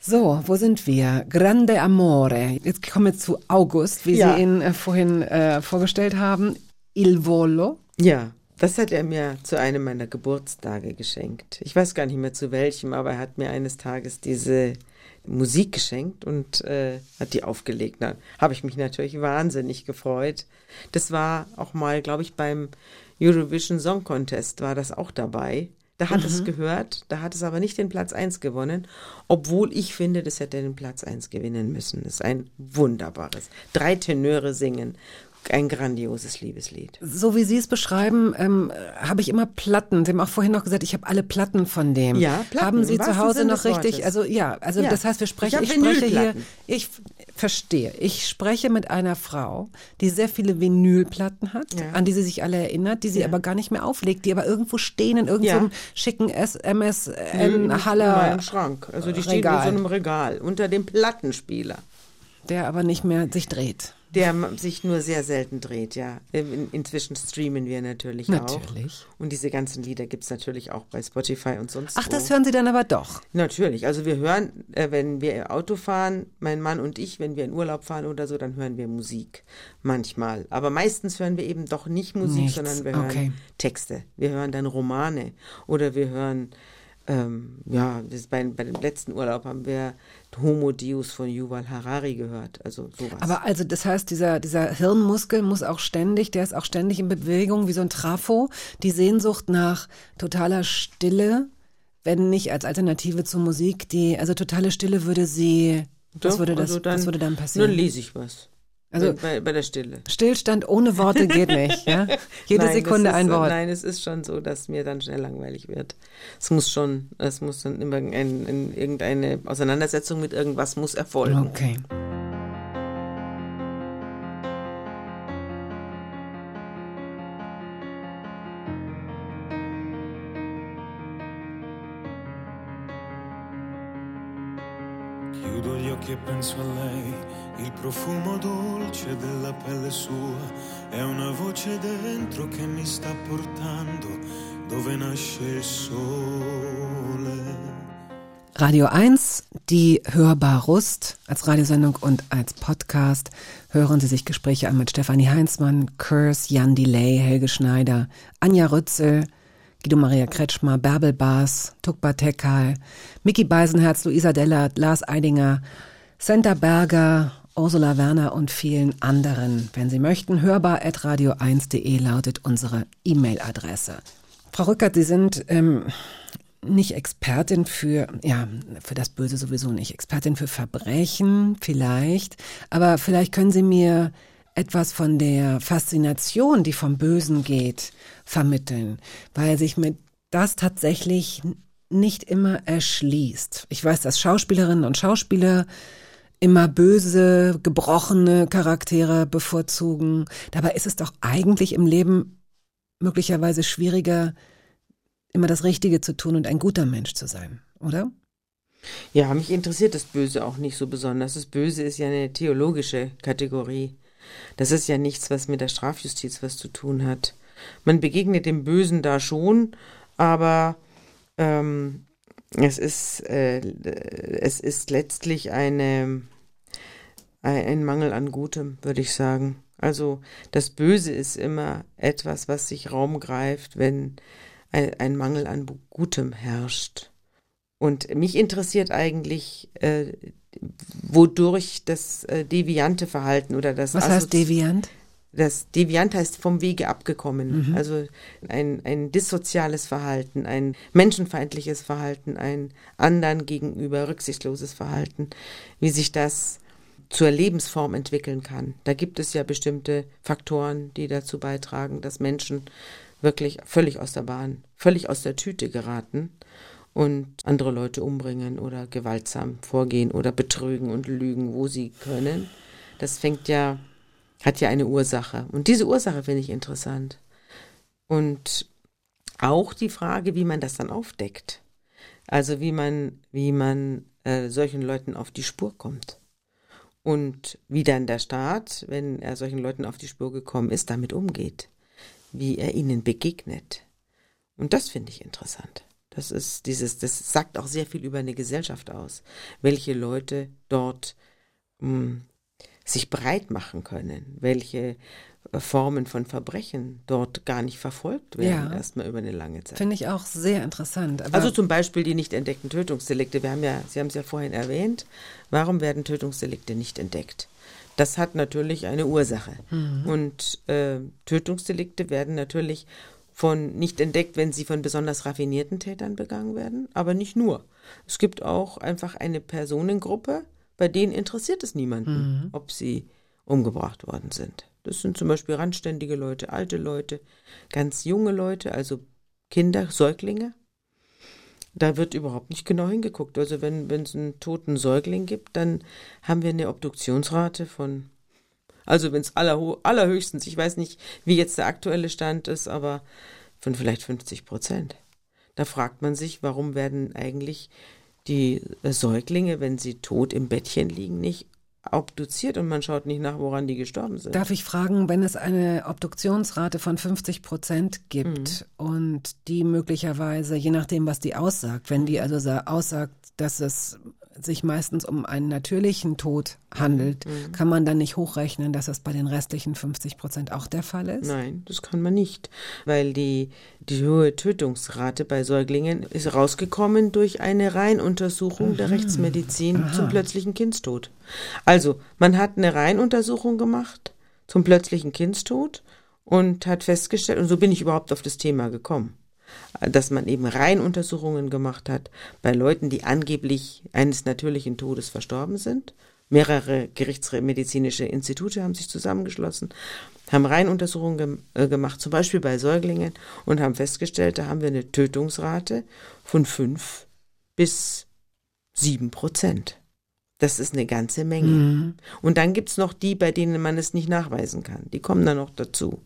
So, wo sind wir? Grande Amore. Jetzt kommen wir zu August, wie ja. Sie ihn äh, vorhin äh, vorgestellt haben. Il Volo. Ja. Das hat er mir zu einem meiner Geburtstage geschenkt. Ich weiß gar nicht mehr zu welchem, aber er hat mir eines Tages diese Musik geschenkt und äh, hat die aufgelegt. Da habe ich mich natürlich wahnsinnig gefreut. Das war auch mal, glaube ich, beim Eurovision Song Contest war das auch dabei. Da hat mhm. es gehört, da hat es aber nicht den Platz 1 gewonnen, obwohl ich finde, das hätte den Platz 1 gewinnen müssen. Das ist ein wunderbares. Drei Tenöre singen ein grandioses Liebeslied. So wie Sie es beschreiben, ähm, habe ich immer Platten. Sie haben auch vorhin noch gesagt, ich habe alle Platten von dem. Ja, Platten. Haben Sie zu Hause noch richtig? Also ja, also ja. das heißt, wir sprechen. Ich, ich spreche hier. Ich verstehe. Ich spreche mit einer Frau, die sehr viele Vinylplatten hat, ja. an die sie sich alle erinnert, die sie ja. aber gar nicht mehr auflegt, die aber irgendwo stehen in irgendeinem schicken MSN Haller. In Schrank. Also die stehen in so einem Regal unter dem Plattenspieler. Der aber nicht mehr sich dreht. Der sich nur sehr selten dreht, ja. In, inzwischen streamen wir natürlich, natürlich. auch. Natürlich. Und diese ganzen Lieder gibt es natürlich auch bei Spotify und sonst Ach, wo. das hören Sie dann aber doch? Natürlich. Also wir hören, äh, wenn wir Auto fahren, mein Mann und ich, wenn wir in Urlaub fahren oder so, dann hören wir Musik. Manchmal. Aber meistens hören wir eben doch nicht Musik, Nichts. sondern wir hören okay. Texte. Wir hören dann Romane oder wir hören ähm, ja, das bei, bei dem letzten Urlaub haben wir Homo Deus von Yuval Harari gehört. Also sowas. Aber also das heißt, dieser, dieser Hirnmuskel muss auch ständig, der ist auch ständig in Bewegung, wie so ein Trafo. Die Sehnsucht nach totaler Stille, wenn nicht als Alternative zur Musik, die, also totale Stille würde sie, was würde das, also dann, was würde dann passieren? Dann lese ich was. Also- bei, bei der Stille. Stillstand ohne Worte geht nicht, ja? [laughs] Jede Nein, Sekunde ist, ein Wort. Nein, es ist schon so, dass mir dann schnell langweilig wird. Es muss schon, es muss dann immer ein, ein, irgendeine Auseinandersetzung mit irgendwas muss erfolgen. Okay. Chiudo gli occhi e penso a lei, il profumo dolce della pelle sua, è una voce dentro che mi sta portando dove nasce il sole. Radio 1, die Hörbar Rust als Radiosendung und als Podcast hören Sie sich Gespräche an mit Stefanie Heinzmann, Kurs, Jan Delay, Helge Schneider, Anja Rützel, Guido Maria Kretschmer, Bärbel Baas, Tukba Tekal, Mickey Beisenherz, Luisa Dellert, Lars Eidinger, Senta Berger, Ursula Werner und vielen anderen. Wenn Sie möchten, hörbar.radio1.de lautet unsere E-Mail-Adresse. Frau Rückert, Sie sind ähm, nicht Expertin für, ja, für das Böse sowieso nicht, Expertin für Verbrechen vielleicht, aber vielleicht können Sie mir etwas von der Faszination, die vom Bösen geht, vermitteln, weil sich mit das tatsächlich nicht immer erschließt. Ich weiß, dass Schauspielerinnen und Schauspieler immer böse, gebrochene Charaktere bevorzugen. Dabei ist es doch eigentlich im Leben möglicherweise schwieriger, immer das Richtige zu tun und ein guter Mensch zu sein, oder? Ja, mich interessiert das Böse auch nicht so besonders. Das Böse ist ja eine theologische Kategorie. Das ist ja nichts, was mit der Strafjustiz was zu tun hat. Man begegnet dem Bösen da schon, aber ähm, es, ist, äh, es ist letztlich eine, ein Mangel an Gutem, würde ich sagen. Also das Böse ist immer etwas, was sich Raum greift, wenn ein, Mangel an Gutem herrscht. Und mich interessiert eigentlich, äh, wodurch das äh, deviante Verhalten oder das Was heißt deviant? Das Deviant heißt vom Wege abgekommen. Mhm. Also ein, ein dissoziales Verhalten, ein menschenfeindliches Verhalten, ein anderen gegenüber rücksichtsloses Verhalten, wie sich das zur Lebensform entwickeln kann. Da gibt es ja bestimmte Faktoren, die dazu beitragen, dass Menschen wirklich völlig aus der Bahn, völlig aus der Tüte geraten und andere Leute umbringen oder gewaltsam vorgehen oder betrügen und lügen, wo sie können. Das fängt ja, hat ja eine Ursache. Und diese Ursache finde ich interessant. Und auch die Frage, wie man das dann aufdeckt. Also wie man, wie man äh, solchen Leuten auf die Spur kommt. Und wie dann der Staat, wenn er solchen Leuten auf die Spur gekommen ist, damit umgeht. Wie er ihnen begegnet. Und das finde ich interessant. Das ist dieses, das sagt auch sehr viel über eine Gesellschaft aus, welche Leute dort mh, sich breit machen können, welche Formen von Verbrechen dort gar nicht verfolgt werden, Ja. erstmal über eine lange Zeit. Finde ich auch sehr interessant. Also zum Beispiel die nicht entdeckten Tötungsdelikte. Wir haben ja, Sie haben es ja vorhin erwähnt. Warum werden Tötungsdelikte nicht entdeckt? Das hat natürlich eine Ursache. Und äh, Tötungsdelikte werden natürlich von nicht entdeckt, wenn sie von besonders raffinierten Tätern begangen werden, aber nicht nur. Es gibt auch einfach eine Personengruppe, bei denen interessiert es niemanden, ob sie umgebracht worden sind. Das sind zum Beispiel randständige Leute, alte Leute, ganz junge Leute, also Kinder, Säuglinge. Da wird überhaupt nicht genau hingeguckt. Also wenn es einen toten Säugling gibt, dann haben wir eine Obduktionsrate von, also wenn es allerho allerhöchstens, ich weiß nicht, wie jetzt der aktuelle Stand ist, aber von vielleicht 50 Prozent. Da fragt man sich, warum werden eigentlich die Säuglinge, wenn sie tot im Bettchen liegen, nicht obduziert und man schaut nicht nach, woran die gestorben sind. Darf ich fragen, wenn es eine Obduktionsrate von 50 Prozent gibt und die möglicherweise, je nachdem, was die aussagt, wenn die also sa- aussagt, dass es sich meistens um einen natürlichen Tod handelt, Mhm. kann man dann nicht hochrechnen, dass das bei den restlichen 50 Prozent auch der Fall ist? Nein, das kann man nicht, weil die, die hohe Tötungsrate bei Säuglingen ist rausgekommen durch eine Reihenuntersuchung der Rechtsmedizin zum plötzlichen Kindstod. Also, man hat eine Reihenuntersuchung gemacht zum plötzlichen Kindstod und hat festgestellt, und so bin ich überhaupt auf das Thema gekommen, dass man eben Reihenuntersuchungen gemacht hat bei Leuten, die angeblich eines natürlichen Todes verstorben sind. Mehrere gerichtsmedizinische Institute haben sich zusammengeschlossen, haben Reihenuntersuchungen gem äh, gemacht, zum Beispiel bei Säuglingen, und haben festgestellt, da haben wir eine Tötungsrate von fünf bis sieben Prozent. Das ist eine ganze Menge. Und dann gibt's noch die, bei denen man es nicht nachweisen kann. Die kommen dann noch dazu.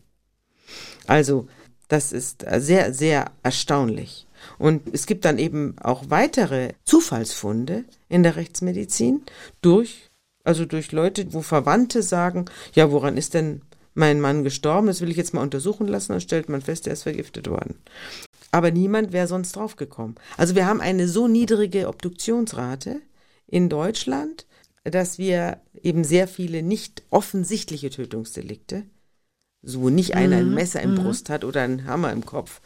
Also, das ist sehr, sehr erstaunlich. Und es gibt dann eben auch weitere Zufallsfunde in der Rechtsmedizin durch, also durch Leute, wo Verwandte sagen, ja, woran ist denn mein Mann gestorben? Das will ich jetzt mal untersuchen lassen. Dann stellt man fest, er ist vergiftet worden. Aber niemand wäre sonst draufgekommen. Also wir haben eine so niedrige Obduktionsrate in Deutschland, dass wir eben sehr viele nicht offensichtliche Tötungsdelikte, so nicht einer ein Messer im Brust hat oder einen Hammer im Kopf,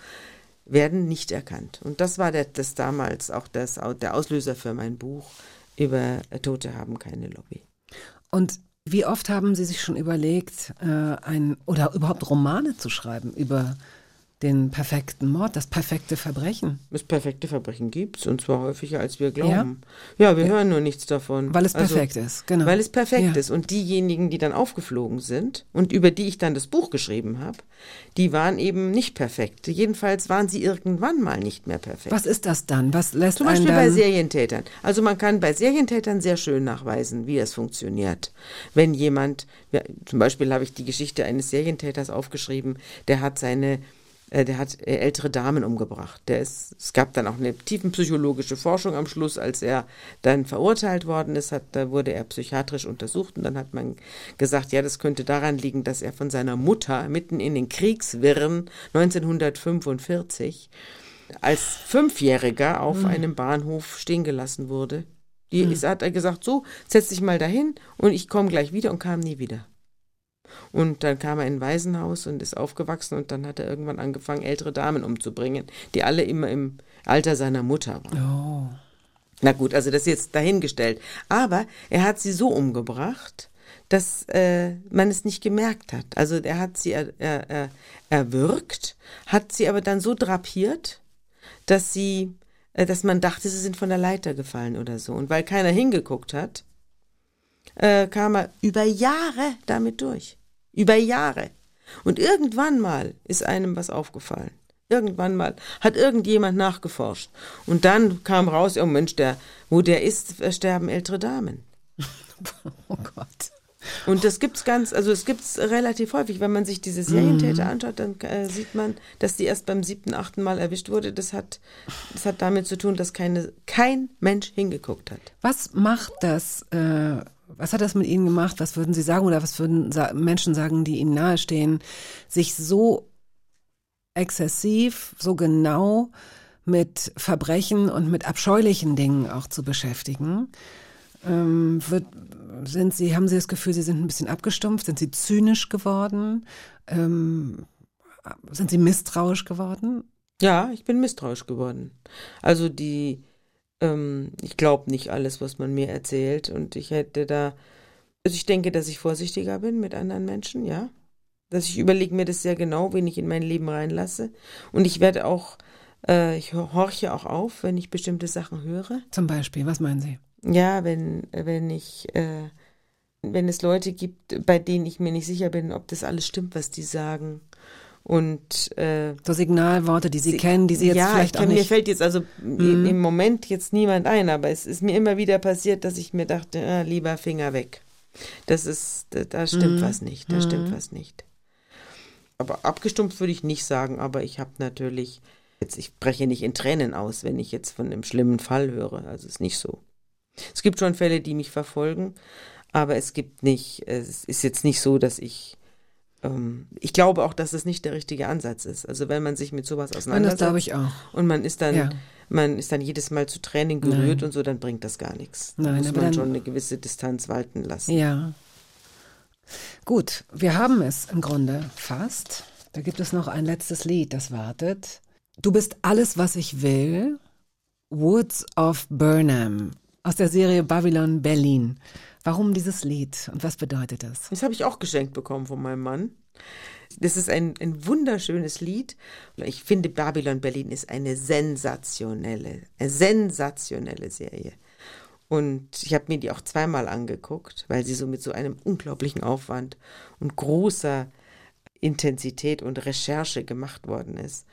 werden nicht erkannt. Und das war der, das damals auch das, der Auslöser für mein Buch über Tote haben keine Lobby. Und wie oft haben Sie sich schon überlegt, äh, ein oder überhaupt Romane zu schreiben über den perfekten Mord, das perfekte Verbrechen? Das perfekte Verbrechen gibt's und zwar häufiger als wir glauben. Ja, wir hören nur nichts davon. Weil es Also, perfekt ist, genau. Weil es perfekt Ja. ist. Und diejenigen, die dann aufgeflogen sind und über die ich dann das Buch geschrieben habe, die waren eben nicht perfekt. Jedenfalls waren sie irgendwann mal nicht mehr perfekt. Was ist das dann? Was lässt Zum Beispiel bei Serientätern. Also man kann bei Serientätern sehr schön nachweisen, wie das funktioniert. Wenn jemand, ja, zum Beispiel habe ich die Geschichte eines Serientäters aufgeschrieben, der hat seine äh, der hat äh, ältere Damen umgebracht. Der ist, es gab dann auch eine tiefenpsychologische Forschung am Schluss, als er dann verurteilt worden ist, hat, da wurde er psychiatrisch untersucht und dann hat man gesagt, ja, das könnte daran liegen, dass er von seiner Mutter mitten in den Kriegswirren 1945 als Fünfjähriger auf einem Bahnhof stehen gelassen wurde. Die ist, hat er gesagt, so, setz dich mal dahin und ich komme gleich wieder und kam nie wieder. Und dann kam er in ein Waisenhaus und ist aufgewachsen und dann hat er irgendwann angefangen, ältere Damen umzubringen, die alle immer im Alter seiner Mutter waren. Oh. Na gut, also das ist jetzt dahingestellt. Aber er hat sie so umgebracht, dass äh, man es nicht gemerkt hat. Also er hat sie er, er, er, erwürgt, hat sie aber dann so drapiert, dass sie, äh, dass man dachte, sie sind von der Leiter gefallen oder so. Und weil keiner hingeguckt hat, äh, kam er über Jahre damit durch. Über Jahre. Und irgendwann mal ist einem was aufgefallen. Irgendwann mal hat irgendjemand nachgeforscht. Und dann kam raus, oh Mensch, der, wo der ist, sterben ältere Damen. [laughs] oh Gott. Und das gibt's ganz, also es gibt's relativ häufig. Wenn man sich diese Serientäter anschaut, dann äh, sieht man, dass die erst beim siebten, achten Mal erwischt wurde. Das hat, das hat damit zu tun, dass keine, kein Mensch hingeguckt hat. Was macht das, äh, was hat das mit Ihnen gemacht? Was würden Sie sagen oder was würden Menschen sagen, die Ihnen nahestehen, sich so exzessiv, so genau mit Verbrechen und mit abscheulichen Dingen auch zu beschäftigen? Ähm, wird, sind Sie, haben Sie das Gefühl, Sie sind ein bisschen abgestumpft? Sind Sie zynisch geworden? Ähm, sind Sie misstrauisch geworden? Ja, ich bin misstrauisch geworden. Also die, ähm, ich glaube nicht alles, was man mir erzählt. Und ich hätte da, also ich denke, dass ich vorsichtiger bin mit anderen Menschen, ja. Dass ich überlege mir das sehr genau, wen ich in mein Leben reinlasse. Und ich werde auch, äh, ich horche auch auf, wenn ich bestimmte Sachen höre. Zum Beispiel, was meinen Sie? Ja, wenn, wenn ich, äh, wenn es Leute gibt, bei denen ich mir nicht sicher bin, ob das alles stimmt, was die sagen. Und äh, So Signalworte, die Sie, kennen, die Sie jetzt ja, vielleicht ich auch mir nicht. Mhm. fällt jetzt also im im Moment jetzt niemand ein, aber es ist mir immer wieder passiert, dass ich mir dachte, ah, lieber Finger weg. Das ist, da, da stimmt Mhm. was nicht, da stimmt was nicht. Aber abgestumpft würde ich nicht sagen, aber ich habe natürlich, jetzt, ich breche nicht in Tränen aus, wenn ich jetzt von einem schlimmen Fall höre. Also ist nicht so. Es gibt schon Fälle, die mich verfolgen, aber es gibt nicht, es ist jetzt nicht so, dass ich, ich glaube auch, dass es nicht der richtige Ansatz ist. Also wenn man sich mit sowas Nein, das auseinandersetzt glaube ich auch. und man ist dann, Ja. man ist dann jedes Mal zu Tränen gerührt Nein. und so, dann bringt das gar nichts. Da Nein, muss aber man schon eine gewisse Distanz walten lassen. Ja. Gut, wir haben es im Grunde fast. Da gibt es noch ein letztes Lied, das wartet. Du bist alles, was ich will. Woods of Burnham aus der Serie Babylon Berlin. Warum dieses Lied und was bedeutet das? Das habe ich auch geschenkt bekommen von meinem Mann. Das ist ein, ein wunderschönes Lied. Ich finde, Babylon Berlin ist eine sensationelle, eine sensationelle Serie. Und ich habe mir die auch zweimal angeguckt, weil sie so mit so einem unglaublichen Aufwand und großer Intensität und Recherche gemacht worden ist.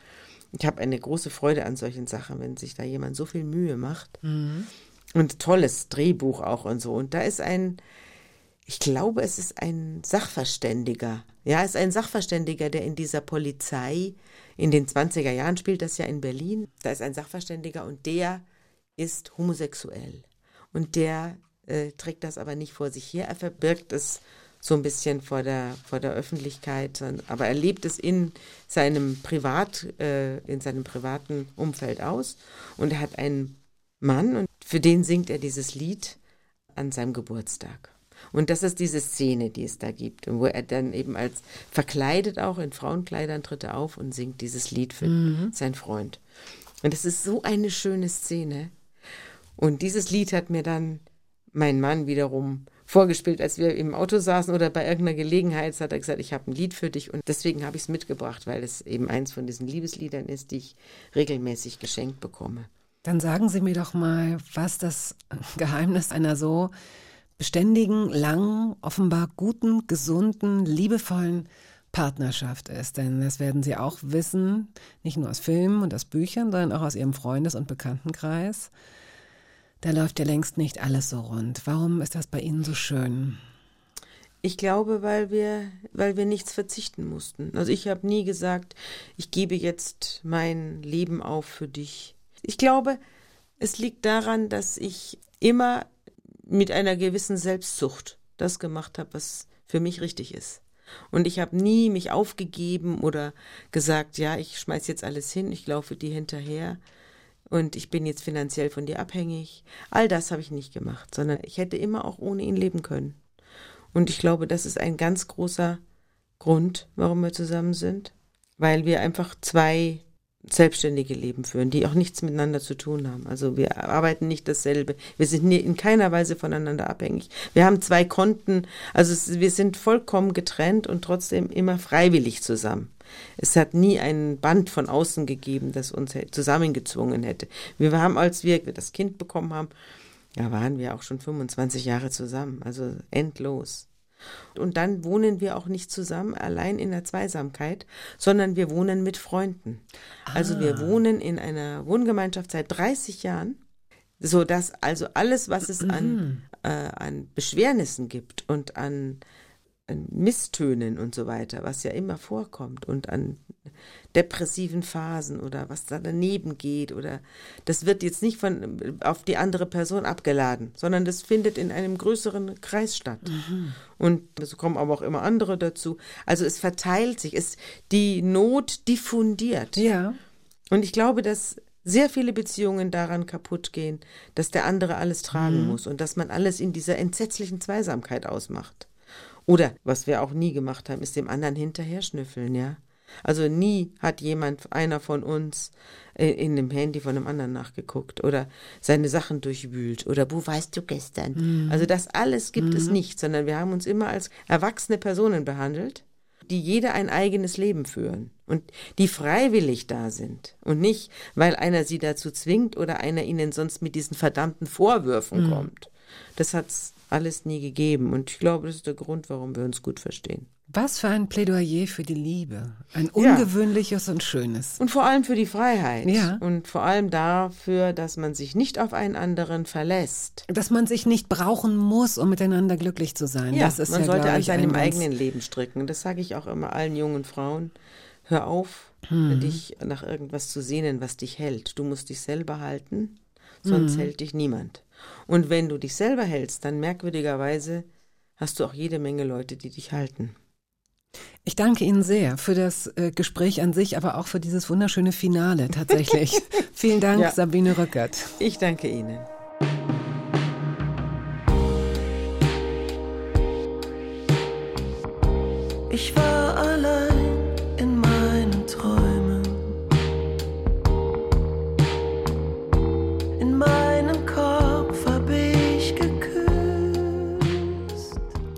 Ich habe eine große Freude an solchen Sachen, wenn sich da jemand so viel Mühe macht. Und tolles Drehbuch auch und so. Und da ist ein, ich glaube, es ist ein Sachverständiger. Ja, es ist ein Sachverständiger, der in dieser Polizei in den 20er Jahren spielt, das ja in Berlin. Da ist ein Sachverständiger und der ist homosexuell. Und der äh, trägt das aber nicht vor sich her. Er verbirgt es so ein bisschen vor der, vor der Öffentlichkeit, aber er lebt es in seinem Privat, äh, in seinem privaten Umfeld aus. Und er hat einen Mann und für den singt er dieses Lied an seinem Geburtstag. Und das ist diese Szene, die es da gibt, wo er dann eben als verkleidet auch in Frauenkleidern tritt er auf und singt dieses Lied für seinen Freund. Und das ist so eine schöne Szene. Und dieses Lied hat mir dann mein Mann wiederum vorgespielt, als wir im Auto saßen oder bei irgendeiner Gelegenheit, hat er gesagt, ich habe ein Lied für dich und deswegen habe ich es mitgebracht, weil es eben eins von diesen Liebesliedern ist, die ich regelmäßig geschenkt bekomme. Dann sagen Sie mir doch mal, was das Geheimnis einer so beständigen, langen, offenbar guten, gesunden, liebevollen Partnerschaft ist. Denn das werden Sie auch wissen, nicht nur aus Filmen und aus Büchern, sondern auch aus Ihrem Freundes- und Bekanntenkreis. Da läuft ja längst nicht alles so rund. Warum ist das bei Ihnen so schön? Ich glaube, weil wir, weil wir nichts verzichten mussten. Also ich habe nie gesagt, ich gebe jetzt mein Leben auf für dich. Ich glaube, es liegt daran, dass ich immer mit einer gewissen Selbstsucht das gemacht habe, was für mich richtig ist. Und ich habe nie mich aufgegeben oder gesagt, ja, ich schmeiß jetzt alles hin, ich laufe dir hinterher und ich bin jetzt finanziell von dir abhängig. All das habe ich nicht gemacht, sondern ich hätte immer auch ohne ihn leben können. Und ich glaube, das ist ein ganz großer Grund, warum wir zusammen sind, weil wir einfach zwei selbstständige Leben führen, die auch nichts miteinander zu tun haben. Also wir arbeiten nicht dasselbe. Wir sind in keiner Weise voneinander abhängig. Wir haben zwei Konten, also wir sind vollkommen getrennt und trotzdem immer freiwillig zusammen. Es hat nie ein Band von außen gegeben, das uns zusammengezwungen hätte. Wir haben, als wir das Kind bekommen haben, da waren wir auch schon 25 Jahre zusammen, also endlos. Und dann wohnen wir auch nicht zusammen allein in der Zweisamkeit, sondern wir wohnen mit Freunden. Also wir wohnen in einer Wohngemeinschaft seit 30 Jahren, so dass also alles, was es an, äh, an Beschwernissen gibt und an, an Misstönen und so weiter, was ja immer vorkommt und an depressiven Phasen oder was da daneben geht oder das wird jetzt nicht von auf die andere Person abgeladen, sondern das findet in einem größeren Kreis statt. Und es kommen aber auch immer andere dazu. Also es verteilt sich, es die Not diffundiert. Ja. Und ich glaube, dass sehr viele Beziehungen daran kaputt gehen, dass der andere alles tragen muss und dass man alles in dieser entsetzlichen Zweisamkeit ausmacht. Oder, was wir auch nie gemacht haben, ist dem anderen hinterher schnüffeln, ja. Also nie hat jemand, einer von uns, äh, in dem Handy von einem anderen nachgeguckt oder seine Sachen durchwühlt oder wo warst du gestern? Also das alles gibt es nicht, sondern wir haben uns immer als erwachsene Personen behandelt, die jeder ein eigenes Leben führen und die freiwillig da sind und nicht, weil einer sie dazu zwingt oder einer ihnen sonst mit diesen verdammten Vorwürfen kommt. Das hat's alles nie gegeben und ich glaube, das ist der Grund, warum wir uns gut verstehen. Was für ein Plädoyer für die Liebe. Ein Ja. ungewöhnliches und schönes. Und vor allem für die Freiheit. Ja. Und vor allem dafür, dass man sich nicht auf einen anderen verlässt. Dass man sich nicht brauchen muss, um miteinander glücklich zu sein. Ja, das ist man ja, sollte an seinem eigenen Leben stricken. Das sage ich auch immer allen jungen Frauen. Hör auf, Mhm. dich nach irgendwas zu sehnen, was dich hält. Du musst dich selber halten, sonst Mhm. hält dich niemand. Und wenn du dich selber hältst, dann merkwürdigerweise hast du auch jede Menge Leute, die dich halten. Ich danke Ihnen sehr für das äh, Gespräch an sich, aber auch für dieses wunderschöne Finale [laughs] tatsächlich. Vielen Dank, ja. Sabine Rückert. Ich danke Ihnen. Ich war